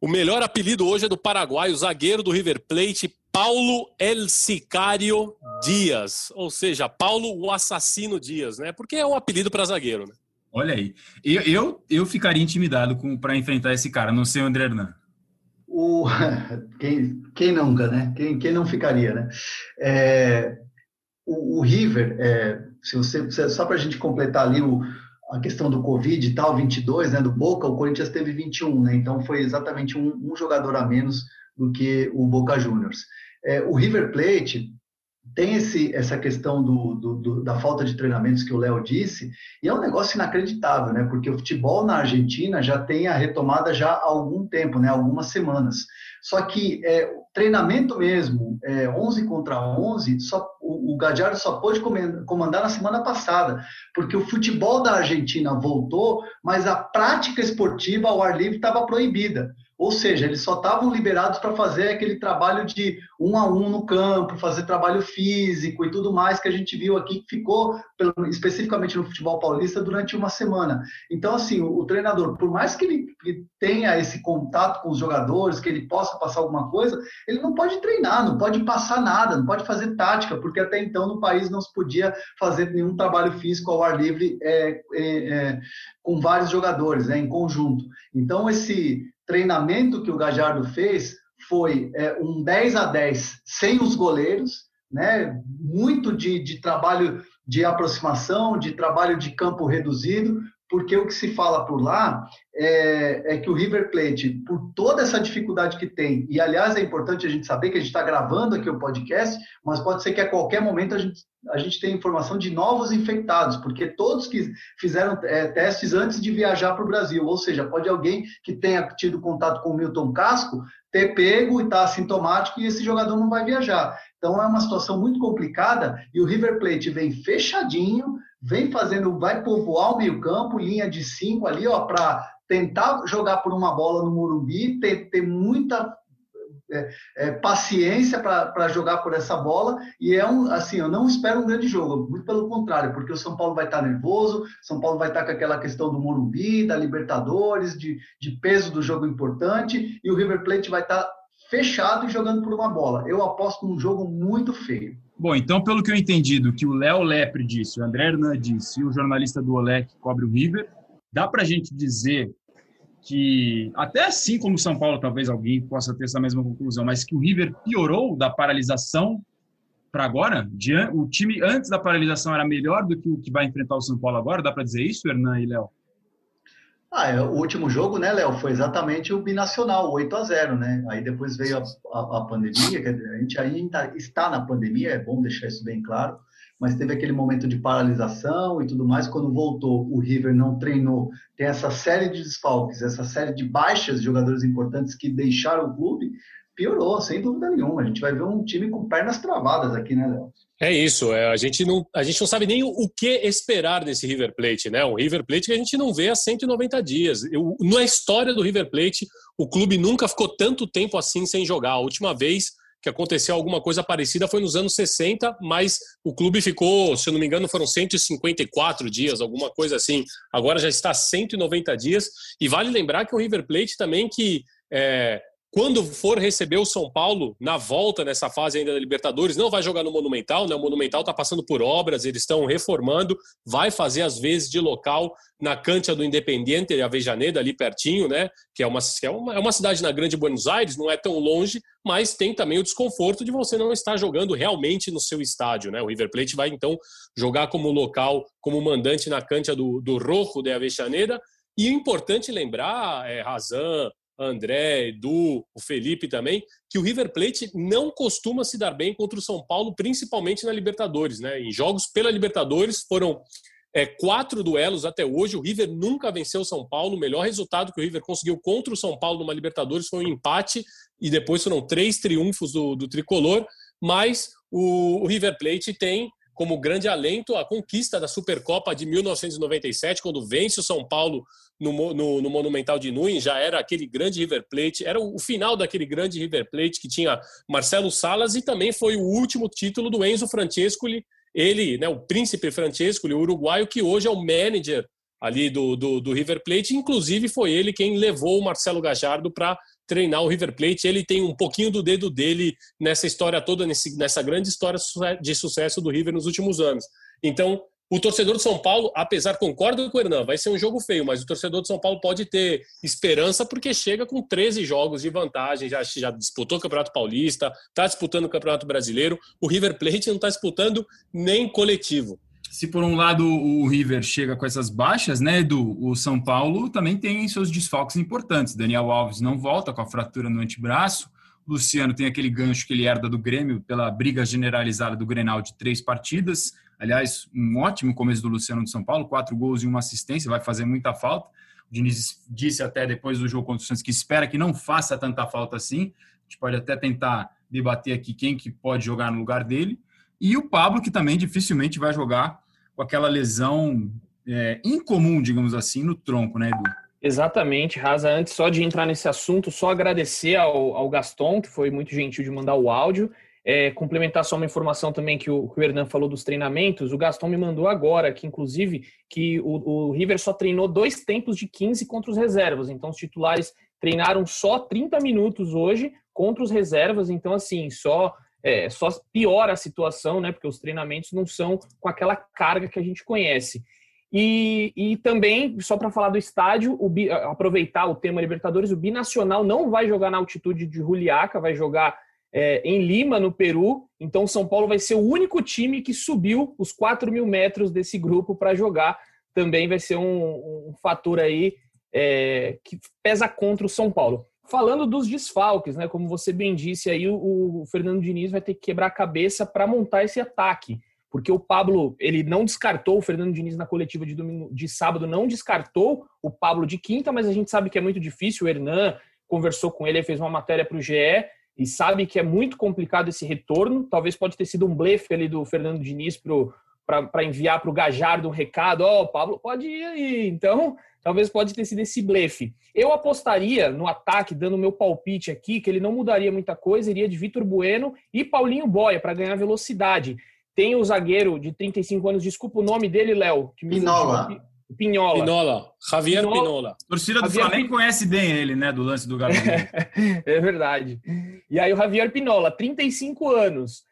O melhor apelido hoje é do Paraguai, o zagueiro do River Plate, Paulo El Sicario Dias. Ou seja, Paulo o Assassino Dias, né? Porque é um apelido para zagueiro, né? Olha aí. Eu, eu, eu ficaria intimidado para enfrentar esse cara, não sei o André Hernan. O, quem, quem nunca, né? Quem, quem não ficaria, né? É, o, o River, é, se você, só para a gente completar ali o, a questão do Covid e tal, 22, né, do Boca, o Corinthians teve 21, né, então foi exatamente um, um jogador a menos do que o Boca Juniors. É, o River Plate tem esse, essa questão do, do, do, da falta de treinamentos que o Léo disse, e é um negócio inacreditável, né? Porque o futebol na Argentina já tem a retomada já há algum tempo, né? Algumas semanas. Só que é, treinamento mesmo, é, 11 contra 11, só, o, o Gadiardo só pôde comandar na semana passada, porque o futebol da Argentina voltou, mas a prática esportiva ao ar livre estava proibida. Ou seja, eles só estavam liberados para fazer aquele trabalho de um a um no campo, fazer trabalho físico e tudo mais que a gente viu aqui, que ficou especificamente no futebol paulista durante uma semana. Então, assim, o, treinador, por mais que ele tenha esse contato com os jogadores, que ele possa passar alguma coisa, ele não pode treinar, não pode passar nada, não pode fazer tática, porque até então no país não se podia fazer nenhum trabalho físico ao ar livre é, é, é, com vários jogadores, né, em conjunto. Então, esse treinamento que o Gajardo fez foi é, um 10 a 10 sem os goleiros, né? muito de, de trabalho de aproximação, de trabalho de campo reduzido, porque o que se fala por lá é, é, que o River Plate, por toda essa dificuldade que tem, e aliás é importante a gente saber que a gente está gravando aqui o podcast, mas pode ser que a qualquer momento a gente, a gente tenha informação de novos infectados, porque todos que fizeram é, testes antes de viajar para o Brasil, ou seja, pode alguém que tenha tido contato com o Milton Casco ter pego e estar tá assintomático e esse jogador não vai viajar. Então é uma situação muito complicada e o River Plate vem fechadinho, vem fazendo, vai povoar o meio-campo, linha de cinco ali, ó, para tentar jogar por uma bola no Morumbi, ter, ter muita é, é, paciência para jogar por essa bola. E é um assim eu não espero um grande jogo muito pelo contrário porque o São Paulo vai estar tá nervoso São Paulo vai estar tá com aquela questão do Morumbi da Libertadores de, de peso do jogo importante e o River Plate vai estar tá fechado e jogando por uma bola. Eu aposto num jogo muito feio Bom, então, pelo que eu entendi do que o Léo Lepre disse, o André Hernan disse e o jornalista do Olé que cobre o River, dá para a gente dizer que, até assim como o São Paulo, talvez alguém possa ter essa mesma conclusão, mas que o River piorou da paralisação para agora? O time antes da paralisação era melhor do que o que vai enfrentar o São Paulo agora? Dá para dizer isso, Hernan e Léo? Ah, é, o último jogo, né, Léo, foi exatamente o binacional, 8 a 0 né? Aí depois veio a, a, a pandemia, dizer, a gente ainda está na pandemia, é bom deixar isso bem claro, mas teve aquele momento de paralisação e tudo mais. Quando voltou, o River não treinou. Tem essa série de desfalques, essa série de baixas de jogadores importantes que deixaram o clube, piorou, sem dúvida nenhuma. A gente vai ver um time com pernas travadas aqui, né, Léo? É isso, é, a, gente não, a gente não sabe nem o, que esperar desse River Plate, né? Um River Plate que a gente não vê há 190 dias. Eu, na história do River Plate, o clube nunca ficou tanto tempo assim sem jogar. A última vez que aconteceu alguma coisa parecida foi nos anos 60, mas o clube ficou, se eu não me engano, foram 154 dias, alguma coisa assim. Agora já está 190 dias. E vale lembrar que o River Plate também que é, quando for receber o São Paulo na volta nessa fase ainda da Libertadores, não vai jogar no Monumental, né? O Monumental está passando por obras, eles estão reformando, vai fazer às vezes de local na cancha do Independiente, Avejaneda, ali pertinho, né? Que é uma, é, uma, é uma cidade na Grande Buenos Aires, não é tão longe, mas tem também o desconforto de você não estar jogando realmente no seu estádio, né? O River Plate vai então jogar como local, como mandante na cancha do, do Rojo de Avejaneda. E é importante lembrar, é, Razan, André, Edu, o Felipe também, que o River Plate não costuma se dar bem contra o São Paulo, principalmente na Libertadores. Né? Em jogos pela Libertadores foram é, quatro duelos até hoje. O River nunca venceu o São Paulo. O melhor resultado que o River conseguiu contra o São Paulo numa Libertadores foi um empate e depois foram três triunfos do, do tricolor. Mas o, o River Plate tem como grande alento a conquista da Supercopa de 1997, quando vence o São Paulo no, no, no, Monumental de Nunes, já era aquele grande River Plate, era o, final daquele grande River Plate que tinha Marcelo Salas e também foi o último título do Enzo Francescoli, ele, né, o príncipe Francescoli, o uruguaio, que hoje é o manager ali do, do, do River Plate, inclusive foi ele quem levou o Marcelo Gajardo para treinar o River Plate. Ele tem um pouquinho do dedo dele nessa história toda, nesse, nessa grande história de sucesso do River nos últimos anos. Então, o torcedor de São Paulo, apesar, concordo com o Hernan, vai ser um jogo feio, mas o torcedor de São Paulo pode ter esperança porque chega com 13 jogos de vantagem, já, já disputou o Campeonato Paulista, está disputando o Campeonato Brasileiro. O River Plate não está disputando nem coletivo se por um lado o River chega com essas baixas, né, do o São Paulo também tem seus desfalques importantes. Daniel Alves não volta com a fratura no antebraço. Luciano tem aquele gancho que ele herda do Grêmio pela briga generalizada do Grenal de três partidas. Aliás, um ótimo começo do Luciano de São Paulo, quatro gols e uma assistência, vai fazer muita falta. O Diniz disse até depois do jogo contra o Santos que espera que não faça tanta falta assim. A gente pode até tentar debater aqui quem que pode jogar no lugar dele. E o Pablo, que também dificilmente vai jogar com aquela lesão é, incomum, digamos assim, no tronco, né, Edu? Exatamente, Raza. Antes só de entrar nesse assunto, só agradecer ao, ao Gaston, que foi muito gentil de mandar o áudio. É, complementar só uma informação também que o, que o Hernan falou dos treinamentos. O Gaston me mandou agora, que inclusive que o, o River só treinou dois tempos de 15 contra os reservas. Então os titulares treinaram só 30 minutos hoje contra os reservas. Então, assim, só é, só piora a situação, né? Porque os treinamentos não são com aquela carga que a gente conhece. E, e também, só para falar do estádio, o, aproveitar o tema Libertadores, o Binacional não vai jogar na altitude de Juliaca, vai jogar é, em Lima, no Peru. Então, São Paulo vai ser o único time que subiu os 4 mil metros desse grupo para jogar. Também vai ser um, um fator aí é, que pesa contra o São Paulo. Falando dos desfalques, né? Como você bem disse, aí o, Fernando Diniz vai ter que quebrar a cabeça para montar esse ataque porque o Pablo, ele não descartou, o Fernando Diniz na coletiva de, domingo, de sábado não descartou o Pablo de quinta, mas a gente sabe que é muito difícil, o Hernan conversou com ele, fez uma matéria para o GE, e sabe que é muito complicado esse retorno, talvez pode ter sido um blefe ali do Fernando Diniz para enviar para o Gajardo um recado, ó, oh, Pablo pode ir aí, então talvez pode ter sido esse blefe. Eu apostaria no ataque, dando meu palpite aqui, que ele não mudaria muita coisa, iria de Vitor Bueno e Paulinho Boia para ganhar velocidade. Tem o zagueiro de 35 anos, desculpa o nome dele, Léo. Pinola. Pinhola. Pinola. Javier Pinola. Pinola. Torcida do Javier Flamengo conhece bem ele, né? Do lance do Gabriel. é verdade. E aí o Javier Pinola, 35 anos,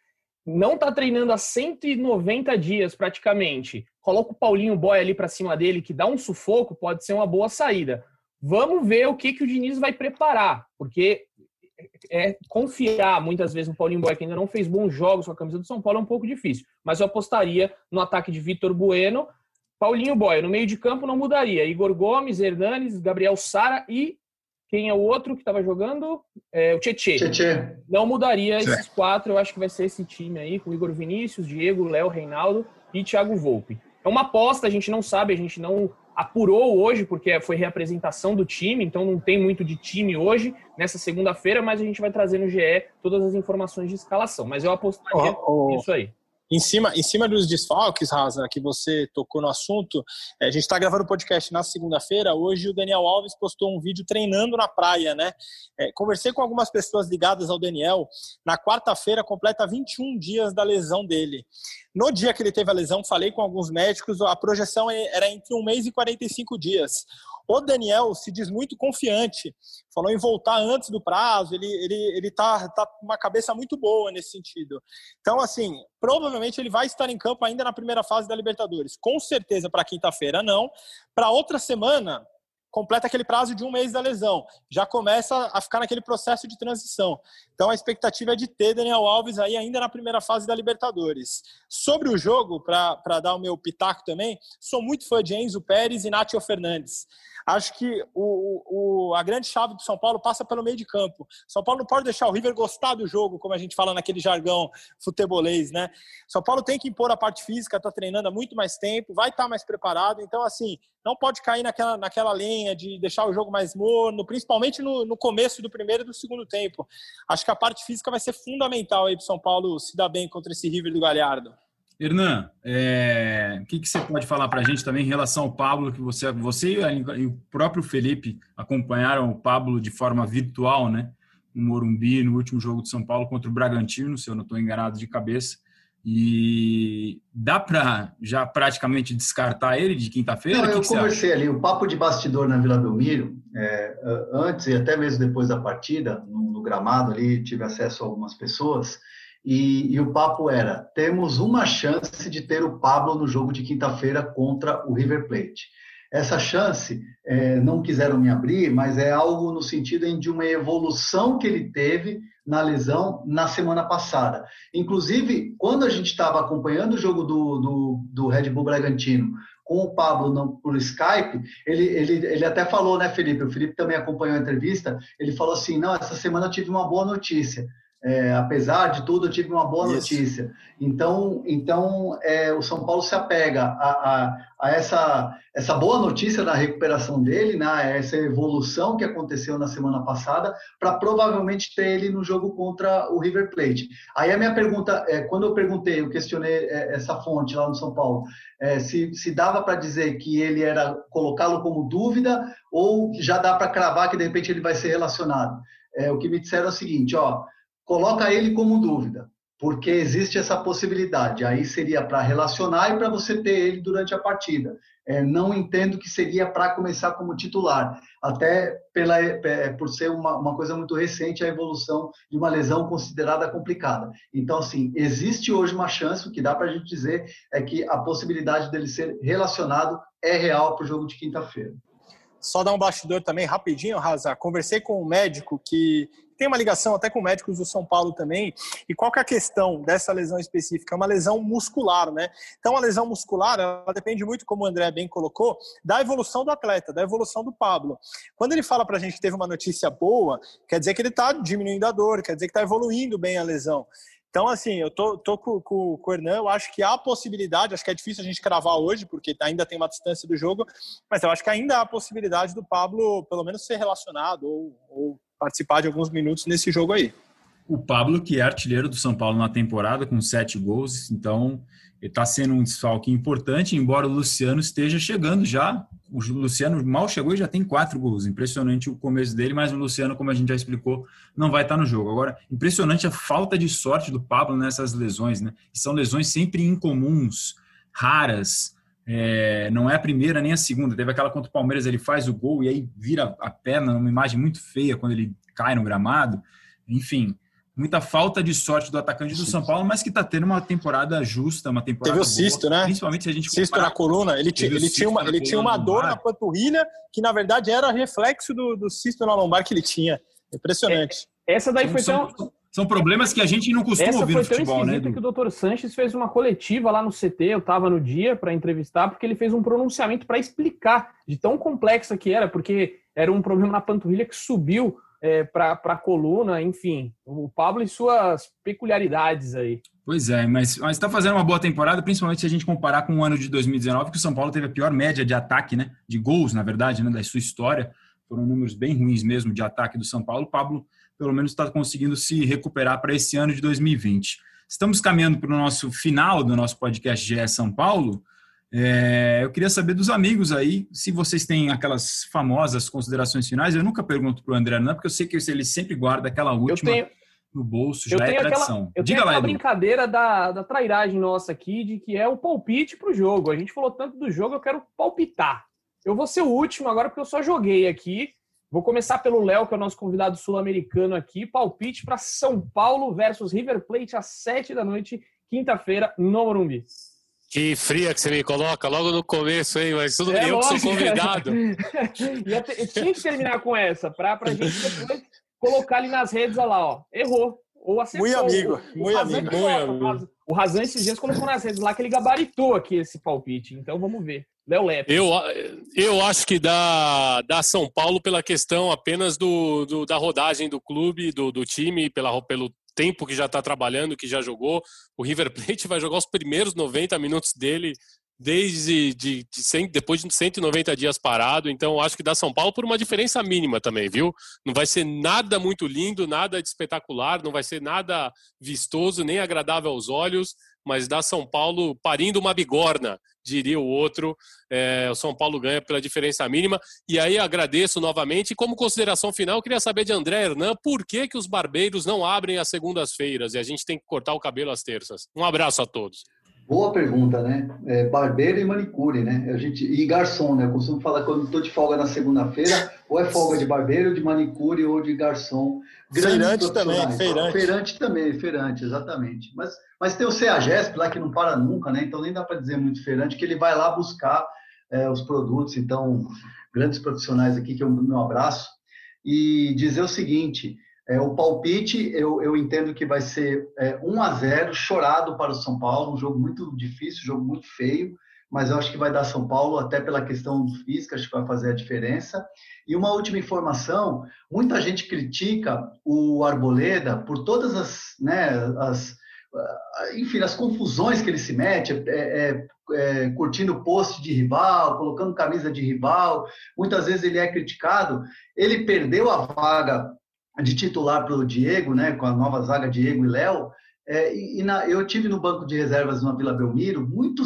não tá treinando há 190 dias praticamente. Coloca o Paulinho Boy ali para cima dele, que dá um sufoco, pode ser uma boa saída. Vamos ver o que, que o Diniz vai preparar, porque é confiar muitas vezes no Paulinho Boy, que ainda não fez bons jogos com a camisa do São Paulo, é um pouco difícil. Mas eu apostaria no ataque de Vitor Bueno, Paulinho Boy. No meio de campo não mudaria. Igor Gomes, Hernanes, Gabriel Sara e quem é o outro que estava jogando? É, o Tietê. Não mudaria esses quatro. Eu acho que vai ser esse time aí, com Igor Vinícius, Diego, Léo, Reinaldo e Thiago Volpe. É uma aposta, a gente não sabe, a gente não apurou hoje, porque foi reapresentação do time, então não tem muito de time hoje, nessa segunda-feira, mas a gente vai trazer no GE todas as informações de escalação. Mas eu apostaria oh, oh. nisso aí. Em cima, em cima dos desfalques, Raza, que você tocou no assunto, é, a gente está gravando o podcast na segunda-feira. Hoje o Daniel Alves postou um vídeo treinando na praia, né? É, conversei com algumas pessoas ligadas ao Daniel. Na quarta-feira completa 21 dias da lesão dele. No dia que ele teve a lesão, falei com alguns médicos, a projeção era entre um mês e 45 dias. O Daniel se diz muito confiante, falou em voltar antes do prazo, ele, ele, ele tá, tá com uma cabeça muito boa nesse sentido. Então, assim, provavelmente ele vai estar em campo ainda na primeira fase da Libertadores. Com certeza para quinta-feira, não. Para outra semana, completa aquele prazo de um mês da lesão, já começa a ficar naquele processo de transição. Então a expectativa é de ter Daniel Alves aí ainda na primeira fase da Libertadores. Sobre o jogo, para dar o meu pitaco também, sou muito fã de Enzo Pérez e Nátio Fernandes. Acho que o, o, a grande chave do São Paulo passa pelo meio de campo. São Paulo não pode deixar o River gostar do jogo, como a gente fala naquele jargão futebolês, né? São Paulo tem que impor a parte física, está treinando há muito mais tempo, vai estar tá mais preparado. Então, assim, não pode cair naquela, naquela linha de deixar o jogo mais morno, principalmente no, no começo do primeiro e do segundo tempo. Acho que a parte física vai ser fundamental aí para o São Paulo se dar bem contra esse River do Galhardo. Hernan, é, o que, que, você pode falar para a gente também em relação ao Pablo, que você, você e o próprio Felipe acompanharam o Pablo de forma virtual, né? No Morumbi, no último jogo de São Paulo contra o Bragantino, se eu não estou enganado de cabeça. E dá para já praticamente descartar ele de quinta-feira? eu conversei ali, o papo de bastidor na Vila Belmiro, é, antes e até mesmo depois da partida, no, no gramado ali, tive acesso a algumas pessoas. E, e, o papo era: temos uma chance de ter o Pablo no jogo de quinta-feira contra o River Plate. Essa chance, é, não quiseram me abrir, mas é algo no sentido de uma evolução que ele teve na lesão na semana passada. Inclusive, quando a gente estava acompanhando o jogo do, do, do Red Bull Bragantino com o Pablo no, por Skype, ele, ele, ele até falou, né, Felipe? O Felipe também acompanhou a entrevista. Ele falou assim: não, essa semana eu tive uma boa notícia. É, apesar de tudo, eu tive uma boa Isso. notícia. Então, então é, o São Paulo se apega a, a, a, essa, essa boa notícia da recuperação dele, né, essa evolução que aconteceu na semana passada, para provavelmente ter ele no jogo contra o River Plate. Aí a minha pergunta, é, quando eu perguntei, eu questionei é, essa fonte lá no São Paulo, é, se, se dava para dizer que ele era colocá-lo como dúvida ou já dá para cravar que de repente ele vai ser relacionado. É, o que me disseram é o seguinte, ó coloca ele como dúvida, porque existe essa possibilidade. Aí seria para relacionar e para você ter ele durante a partida. É, não entendo que seria para começar como titular, até pela, é, por ser uma, uma coisa muito recente a evolução de uma lesão considerada complicada. Então, assim, existe hoje uma chance, o que dá para a gente dizer é que a possibilidade dele ser relacionado é real para o jogo de quinta-feira. Só dar um bastidor também, rapidinho, Raza. Conversei com um médico que tem uma ligação até com médicos do São Paulo também. E qual que é a questão dessa lesão específica? É uma lesão muscular, né? Então, a lesão muscular, ela depende muito, como o André bem colocou, da evolução do atleta, da evolução do Pablo. Quando ele fala pra gente que teve uma notícia boa, quer dizer que ele tá diminuindo a dor, quer dizer que tá evoluindo bem a lesão. Então, assim, eu tô, tô com, com, com, o Hernan, eu acho que há possibilidade, acho que é difícil a gente cravar hoje, porque ainda tem uma distância do jogo, mas eu acho que ainda há possibilidade do Pablo, pelo menos, ser relacionado ou, ou participar de alguns minutos nesse jogo aí. O Pablo, que é artilheiro do São Paulo na temporada, com sete gols, então está sendo um desfalque importante, embora o Luciano esteja chegando já. O Luciano mal chegou e já tem quatro gols. Impressionante o começo dele, mas o Luciano, como a gente já explicou, não vai estar tá no jogo. Agora, impressionante a falta de sorte do Pablo nessas lesões, né? São lesões sempre incomuns, raras. É, não é a primeira nem a segunda. Teve aquela contra o Palmeiras, ele faz o gol e aí vira a perna, numa imagem muito feia quando ele cai no gramado. Enfim, muita falta de sorte do atacante do São Paulo, mas que está tendo uma temporada justa, uma temporada. Teve o cisto, boa, né? Principalmente se a gente. Cisto na coluna. Ele, ele tinha uma, ele tinha uma dor na panturrilha que, na verdade, era reflexo do, do cisto na lombar que ele tinha. Impressionante. É, essa daí foi tão. São problemas que a gente não costuma Essa ouvir no futebol, né? que o Dr. Sanches fez uma coletiva lá no CT, eu estava no dia para entrevistar, porque ele fez um pronunciamento para explicar de tão complexa que era, porque era um problema na panturrilha que subiu é, para a coluna, enfim. O Pablo e suas peculiaridades aí. Pois é, mas está fazendo uma boa temporada, principalmente se a gente comparar com o ano de 2019, que o São Paulo teve a pior média de ataque, né? De gols, na verdade, né? Da sua história. Foram números bem ruins mesmo de ataque do São Paulo. O Pablo pelo menos está conseguindo se recuperar para esse ano de 2020. Estamos caminhando para o nosso final do nosso podcast GE São Paulo. É, eu queria saber dos amigos aí, se vocês têm aquelas famosas considerações finais. Eu nunca pergunto para o André, não, porque eu sei que ele sempre guarda aquela última tenho, no bolso, já é tradição. Aquela, eu Diga tenho lá, aquela brincadeira da, da trairagem nossa aqui, de que é o palpite para o jogo. A gente falou tanto do jogo, eu quero palpitar. Eu vou ser o último agora, porque eu só joguei aqui. Vou começar pelo Léo, que é o nosso convidado sul-americano aqui. Palpite para São Paulo versus River Plate às sete da noite, quinta-feira, no Morumbi. Que fria que você me coloca logo no começo, hein? Mas tudo é, eu lógico. que sou convidado. eu tinha que terminar com essa, para a gente depois colocar ali nas redes, olha lá, ó. Errou. Ou acertou. Muito amigo, muito amigo. amigo. O Razan esses dias colocou nas redes lá que ele gabaritou aqui esse palpite. Então vamos ver. Léo Lepe. Eu, eu acho que dá, dá São Paulo pela questão apenas do, do da rodagem do clube, do, do time, pela, pelo tempo que já está trabalhando, que já jogou. O River Plate vai jogar os primeiros 90 minutos dele desde de, de 100, depois de 190 dias parado. Então, acho que dá São Paulo por uma diferença mínima também, viu? Não vai ser nada muito lindo, nada de espetacular, não vai ser nada vistoso, nem agradável aos olhos, mas dá São Paulo parindo uma bigorna diria o outro. É, o São Paulo ganha pela diferença mínima. E aí agradeço novamente. E como consideração final, queria saber de André Hernan por que, que os barbeiros não abrem às segundas-feiras e a gente tem que cortar o cabelo às terças. Um abraço a todos. Boa pergunta, né? É, barbeiro e manicure, né? A gente, e garçom, né? Eu costumo falar que quando estou de folga na segunda-feira, ou é folga de barbeiro, de manicure ou de garçom. Feirante também, feirante. Feirante também, feirante, exatamente. Mas, mas tem o CEAGESP lá que não para nunca, né? Então nem dá para dizer muito feirante, que ele vai lá buscar é, os produtos. Então, grandes profissionais aqui, que é o meu abraço. E dizer o seguinte, é, o palpite, eu, eu entendo que vai ser é, 1 a 0 chorado para o São Paulo, um jogo muito difícil, um jogo muito feio, mas eu acho que vai dar São Paulo, até pela questão do físico, acho que vai fazer a diferença. E uma última informação: muita gente critica o Arboleda por todas as, né, as enfim, as confusões que ele se mete, é, é, é, curtindo post de rival, colocando camisa de rival, muitas vezes ele é criticado. Ele perdeu a vaga de titular para o Diego, né, com a nova zaga Diego e Léo, é, e, na, eu tive no banco de reservas na Vila Belmiro, muito,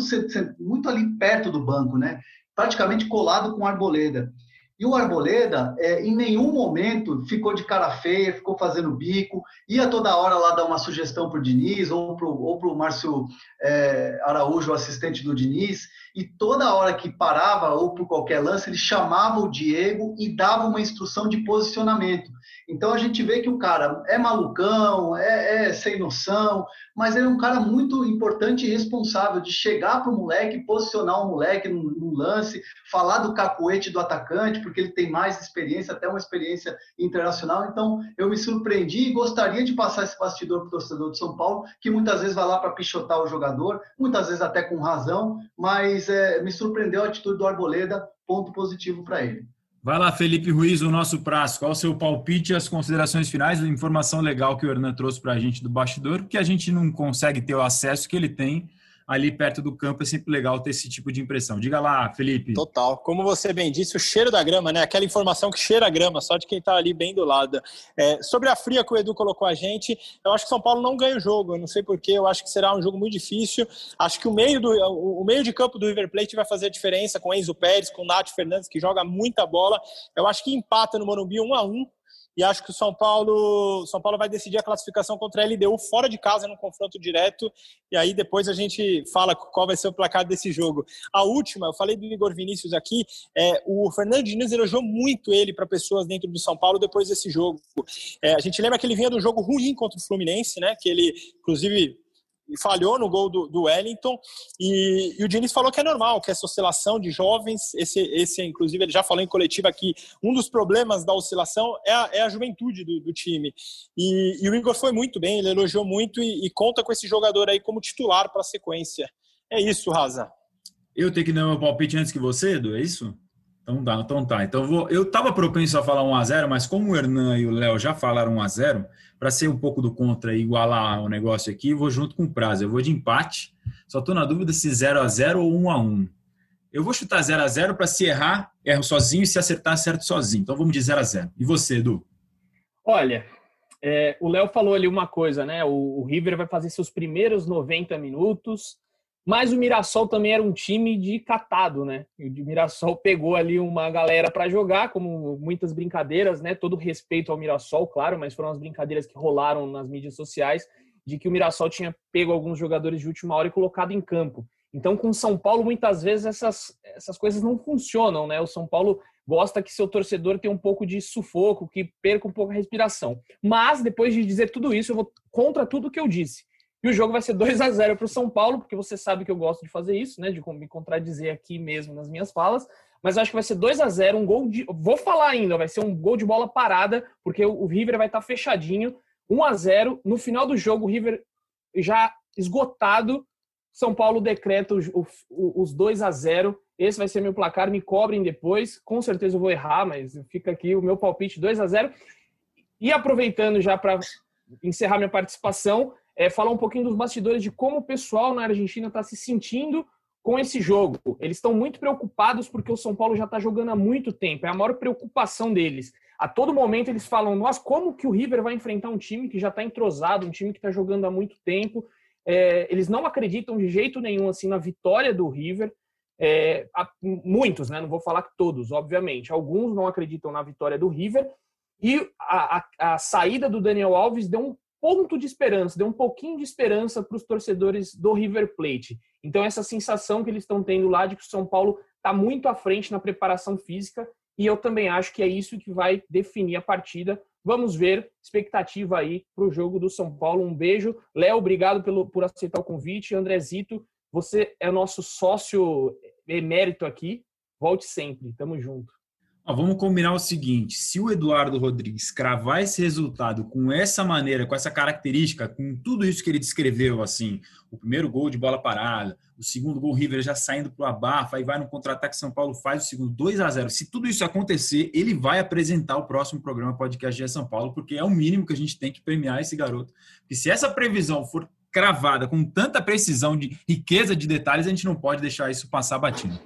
muito ali perto do banco, né? praticamente colado com Arboleda. E o Arboleda, é, em nenhum momento, ficou de cara feia, ficou fazendo bico, ia toda hora lá dar uma sugestão para o Diniz ou para o Márcio é, Araújo, o assistente do Diniz, e toda hora que parava ou por qualquer lance, ele chamava o Diego e dava uma instrução de posicionamento. Então a gente vê que o cara é malucão, é, é sem noção, mas ele é um cara muito importante e responsável de chegar para o moleque, posicionar o moleque no, lance, falar do cacuete do atacante, porque ele tem mais experiência, até uma experiência internacional. Então eu me surpreendi e gostaria de passar esse bastidor para o torcedor de São Paulo, que muitas vezes vai lá para pichotar o jogador, muitas vezes até com razão, mas é, me surpreendeu a atitude do Arboleda, ponto positivo para ele. Vai lá, Felipe Ruiz, o nosso prazo. Qual o seu palpite e as considerações finais? Informação legal que o Hernan trouxe para a gente do bastidor, porque a gente não consegue ter o acesso que ele tem ali perto do campo é sempre legal ter esse tipo de impressão. Diga lá, Felipe. Total. Como você bem disse, o cheiro da grama, né? Aquela informação que cheira a grama, só de quem está ali bem do lado. É, sobre a fria que o Edu colocou a gente, eu acho que São Paulo não ganha o jogo. Eu não sei porquê, eu acho que será um jogo muito difícil. Acho que o meio, do, o meio de campo do River Plate vai fazer a diferença com Enzo Pérez, com Nath Fernandes, que joga muita bola. Eu acho que empata no Morumbi 1 a 1 e acho que o São Paulo, São Paulo vai decidir a classificação contra a LDU fora de casa no confronto direto e aí depois a gente fala qual vai ser o placar desse jogo. A última, eu falei do Igor Vinícius aqui, é, o Fernando Diniz elogiou muito ele para pessoas dentro do São Paulo depois desse jogo. É, a gente lembra que ele vinha do jogo ruim contra o Fluminense, né? Que ele, inclusive, falhou no gol do, do Wellington e, e, o Diniz falou que é normal, que essa oscilação de jovens, esse, esse inclusive ele já falou em coletiva aqui, um dos problemas da oscilação é a, é a juventude do, do time e, e, o Igor foi muito bem, ele elogiou muito e, e conta com esse jogador aí como titular para a sequência. É isso, Raza. Eu tenho que dar meu palpite antes que você, Edu, é isso? Então tá, então tá. Então vou, eu estava propenso a falar 1 a 0, mas como o Hernan e o Léo já falaram 1 a 0, para ser um pouco do contra e igualar o negócio aqui, vou junto com o prazo. Eu vou de empate. Só estou na dúvida se 0 a 0 ou 1 a 1. Eu vou chutar 0 a 0 para se errar, erro sozinho e se acertar, acerto sozinho. Então vamos de 0 a 0. E você, Edu? Olha, é, o Léo falou ali uma coisa, né? O, o River vai fazer seus primeiros 90 minutos mas o Mirassol também era um time de catado, né? O Mirassol pegou ali uma galera para jogar, como muitas brincadeiras, né? Todo respeito ao Mirassol, claro, mas foram as brincadeiras que rolaram nas mídias sociais de que o Mirassol tinha pego alguns jogadores de última hora e colocado em campo. Então, com o São Paulo, muitas vezes essas, essas coisas não funcionam, né? O São Paulo gosta que seu torcedor tenha um pouco de sufoco, que perca um pouco a respiração. Mas, depois de dizer tudo isso, eu vou contra tudo que eu disse. E o jogo vai ser 2 a 0 para o São Paulo, porque você sabe que eu gosto de fazer isso, né? De me contradizer aqui mesmo nas minhas falas. Mas acho que vai ser 2 a 0 um gol de. Vou falar ainda, vai ser um gol de bola parada, porque o River vai estar tá fechadinho. 1 a 0 No final do jogo, o River já esgotado. São Paulo decreta os, os 2 a 0 Esse vai ser meu placar, me cobrem depois. Com certeza eu vou errar, mas fica aqui o meu palpite 2 a 0 E aproveitando já para encerrar minha participação, é, falar um pouquinho dos bastidores de como o pessoal na Argentina está se sentindo com esse jogo. Eles estão muito preocupados porque o São Paulo já está jogando há muito tempo. É a maior preocupação deles. A todo momento eles falam: nós, como que o River vai enfrentar um time que já está entrosado, um time que está jogando há muito tempo? É, eles não acreditam de jeito nenhum assim na vitória do River. É, muitos, né? Não vou falar que todos, obviamente. Alguns não acreditam na vitória do River. E a, a, a saída do Daniel Alves deu um ponto de esperança, deu um pouquinho de esperança para os torcedores do River Plate. Então, essa sensação que eles estão tendo lá de que o São Paulo está muito à frente na preparação física, e eu também acho que é isso que vai definir a partida. Vamos ver, expectativa aí para o jogo do São Paulo. Um beijo. Léo, obrigado pelo, por aceitar o convite. Andrezito, você é nosso sócio emérito aqui. Volte sempre. Tamo junto. Ah, vamos combinar o seguinte: se o Eduardo Rodrigues cravar esse resultado com essa maneira, com essa característica, com tudo isso que ele descreveu, assim, o primeiro gol de bola parada, o segundo gol River já saindo para o abafa, aí vai no contra-ataque São Paulo faz o segundo 2 a 0 Se tudo isso acontecer, ele vai apresentar o próximo programa podcast de São Paulo, porque é o mínimo que a gente tem que premiar esse garoto. E se essa previsão for cravada com tanta precisão de riqueza de detalhes, a gente não pode deixar isso passar batido.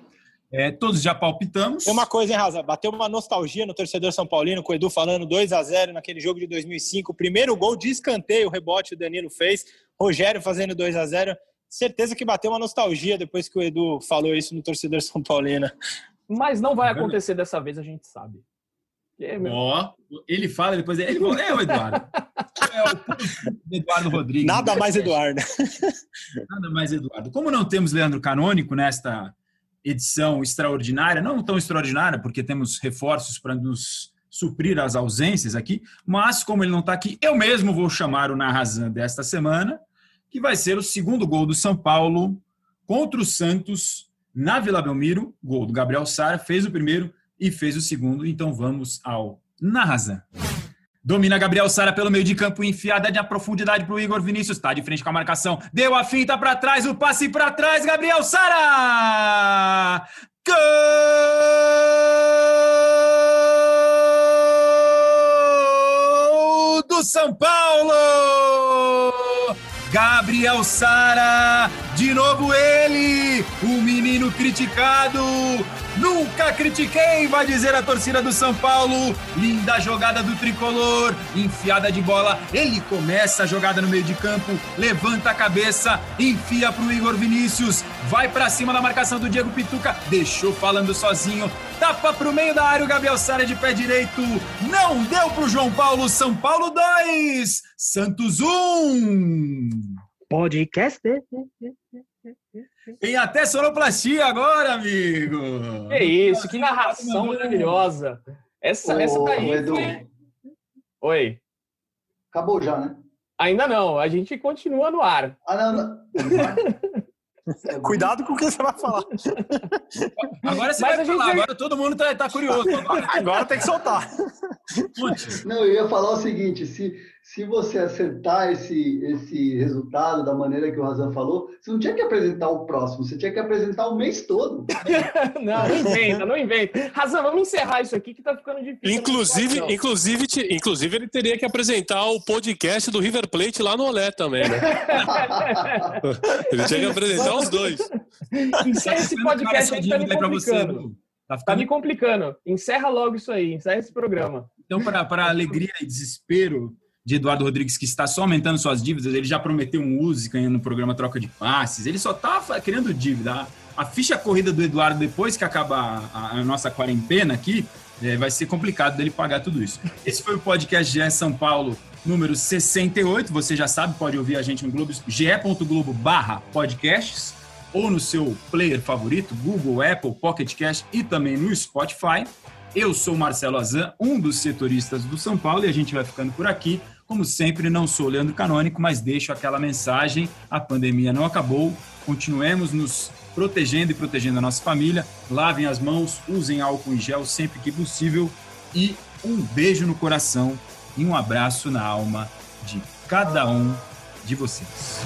É, todos já palpitamos. Tem uma coisa, hein, Raza? Bateu uma nostalgia no torcedor São Paulino, com o Edu falando 2 a 0 naquele jogo de 2005. O primeiro gol de escanteio, o rebote o Danilo fez. Rogério fazendo 2 a 0 Certeza que bateu uma nostalgia depois que o Edu falou isso no torcedor São Paulino. Mas não vai acontecer dessa vez, a gente sabe. É, Ó, ele fala, depois ele falou, é o Eduardo. É o Eduardo Rodrigues. Nada mais Eduardo. Nada mais Eduardo. Como não temos Leandro Canônico nesta edição extraordinária, não tão extraordinária, porque temos reforços para nos suprir as ausências aqui, mas como ele não está aqui, eu mesmo vou chamar o Narrazan desta semana, que vai ser o segundo gol do São Paulo contra o Santos na Vila Belmiro, gol do Gabriel Sara, fez o primeiro e fez o segundo, então vamos ao Narrazan. Domina Gabriel Sara pelo meio de campo, enfiada de profundidade para o Igor Vinícius. Está de frente com a marcação. Deu a finta para trás, o passe para trás. Gabriel Sara! Gol do São Paulo! Gabriel Sara, de novo ele, o menino criticado, Nunca critiquei, vai dizer a torcida do São Paulo. Linda jogada do tricolor, enfiada de bola. Ele começa a jogada no meio de campo, levanta a cabeça, enfia para o Igor Vinícius, vai para cima da marcação do Diego Pituca, deixou falando sozinho, tapa para o meio da área o Gabriel Sara de pé direito. Não deu para o João Paulo. São Paulo 2, Santos 1. Um. Podcast. Tem até sonoplastia agora, amigo! Que isso, que narração maravilhosa! Essa, Ô, essa daí. Edu. Foi... Oi. Acabou já, né? Ainda não, a gente continua no ar. Ah, não, não. Cuidado com o que você vai falar. Agora você Mas vai falar, agora todo mundo tá, tá curioso. Agora. agora tem que soltar. Não, eu ia falar o seguinte: se, se você acertar esse, esse resultado da maneira que o Razan falou, você não tinha que apresentar o próximo, você tinha que apresentar o mês todo. não, não inventa, não inventa. Razan, vamos encerrar isso aqui que tá ficando difícil. Inclusive, inclusive, inclusive, ele teria que apresentar o podcast do River Plate lá no Olé também, né? ele tinha que apresentar os dois. Encerra esse podcast aí, tá me complicando. Tá, ficando... tá me complicando. Encerra logo isso aí, encerra esse programa. Então, para alegria e desespero de Eduardo Rodrigues, que está só aumentando suas dívidas, ele já prometeu música no programa Troca de Passes, ele só está criando dívida. A, ficha corrida do Eduardo, depois que acabar a, a nossa quarentena aqui, é, vai ser complicado dele pagar tudo isso. Esse foi o podcast GE São Paulo número 68. Você já sabe, pode ouvir a gente no Globo, ge.globo barra podcasts ou no seu player favorito, Google, Apple, Pocket Cast e também no Spotify. Eu sou Marcelo Azan, um dos setoristas do São Paulo, e a gente vai ficando por aqui. Como sempre, não sou Leandro Canônico, mas deixo aquela mensagem: a pandemia não acabou, continuemos nos protegendo e protegendo a nossa família. Lavem as mãos, usem álcool em gel sempre que possível e um beijo no coração e um abraço na alma de cada um de vocês.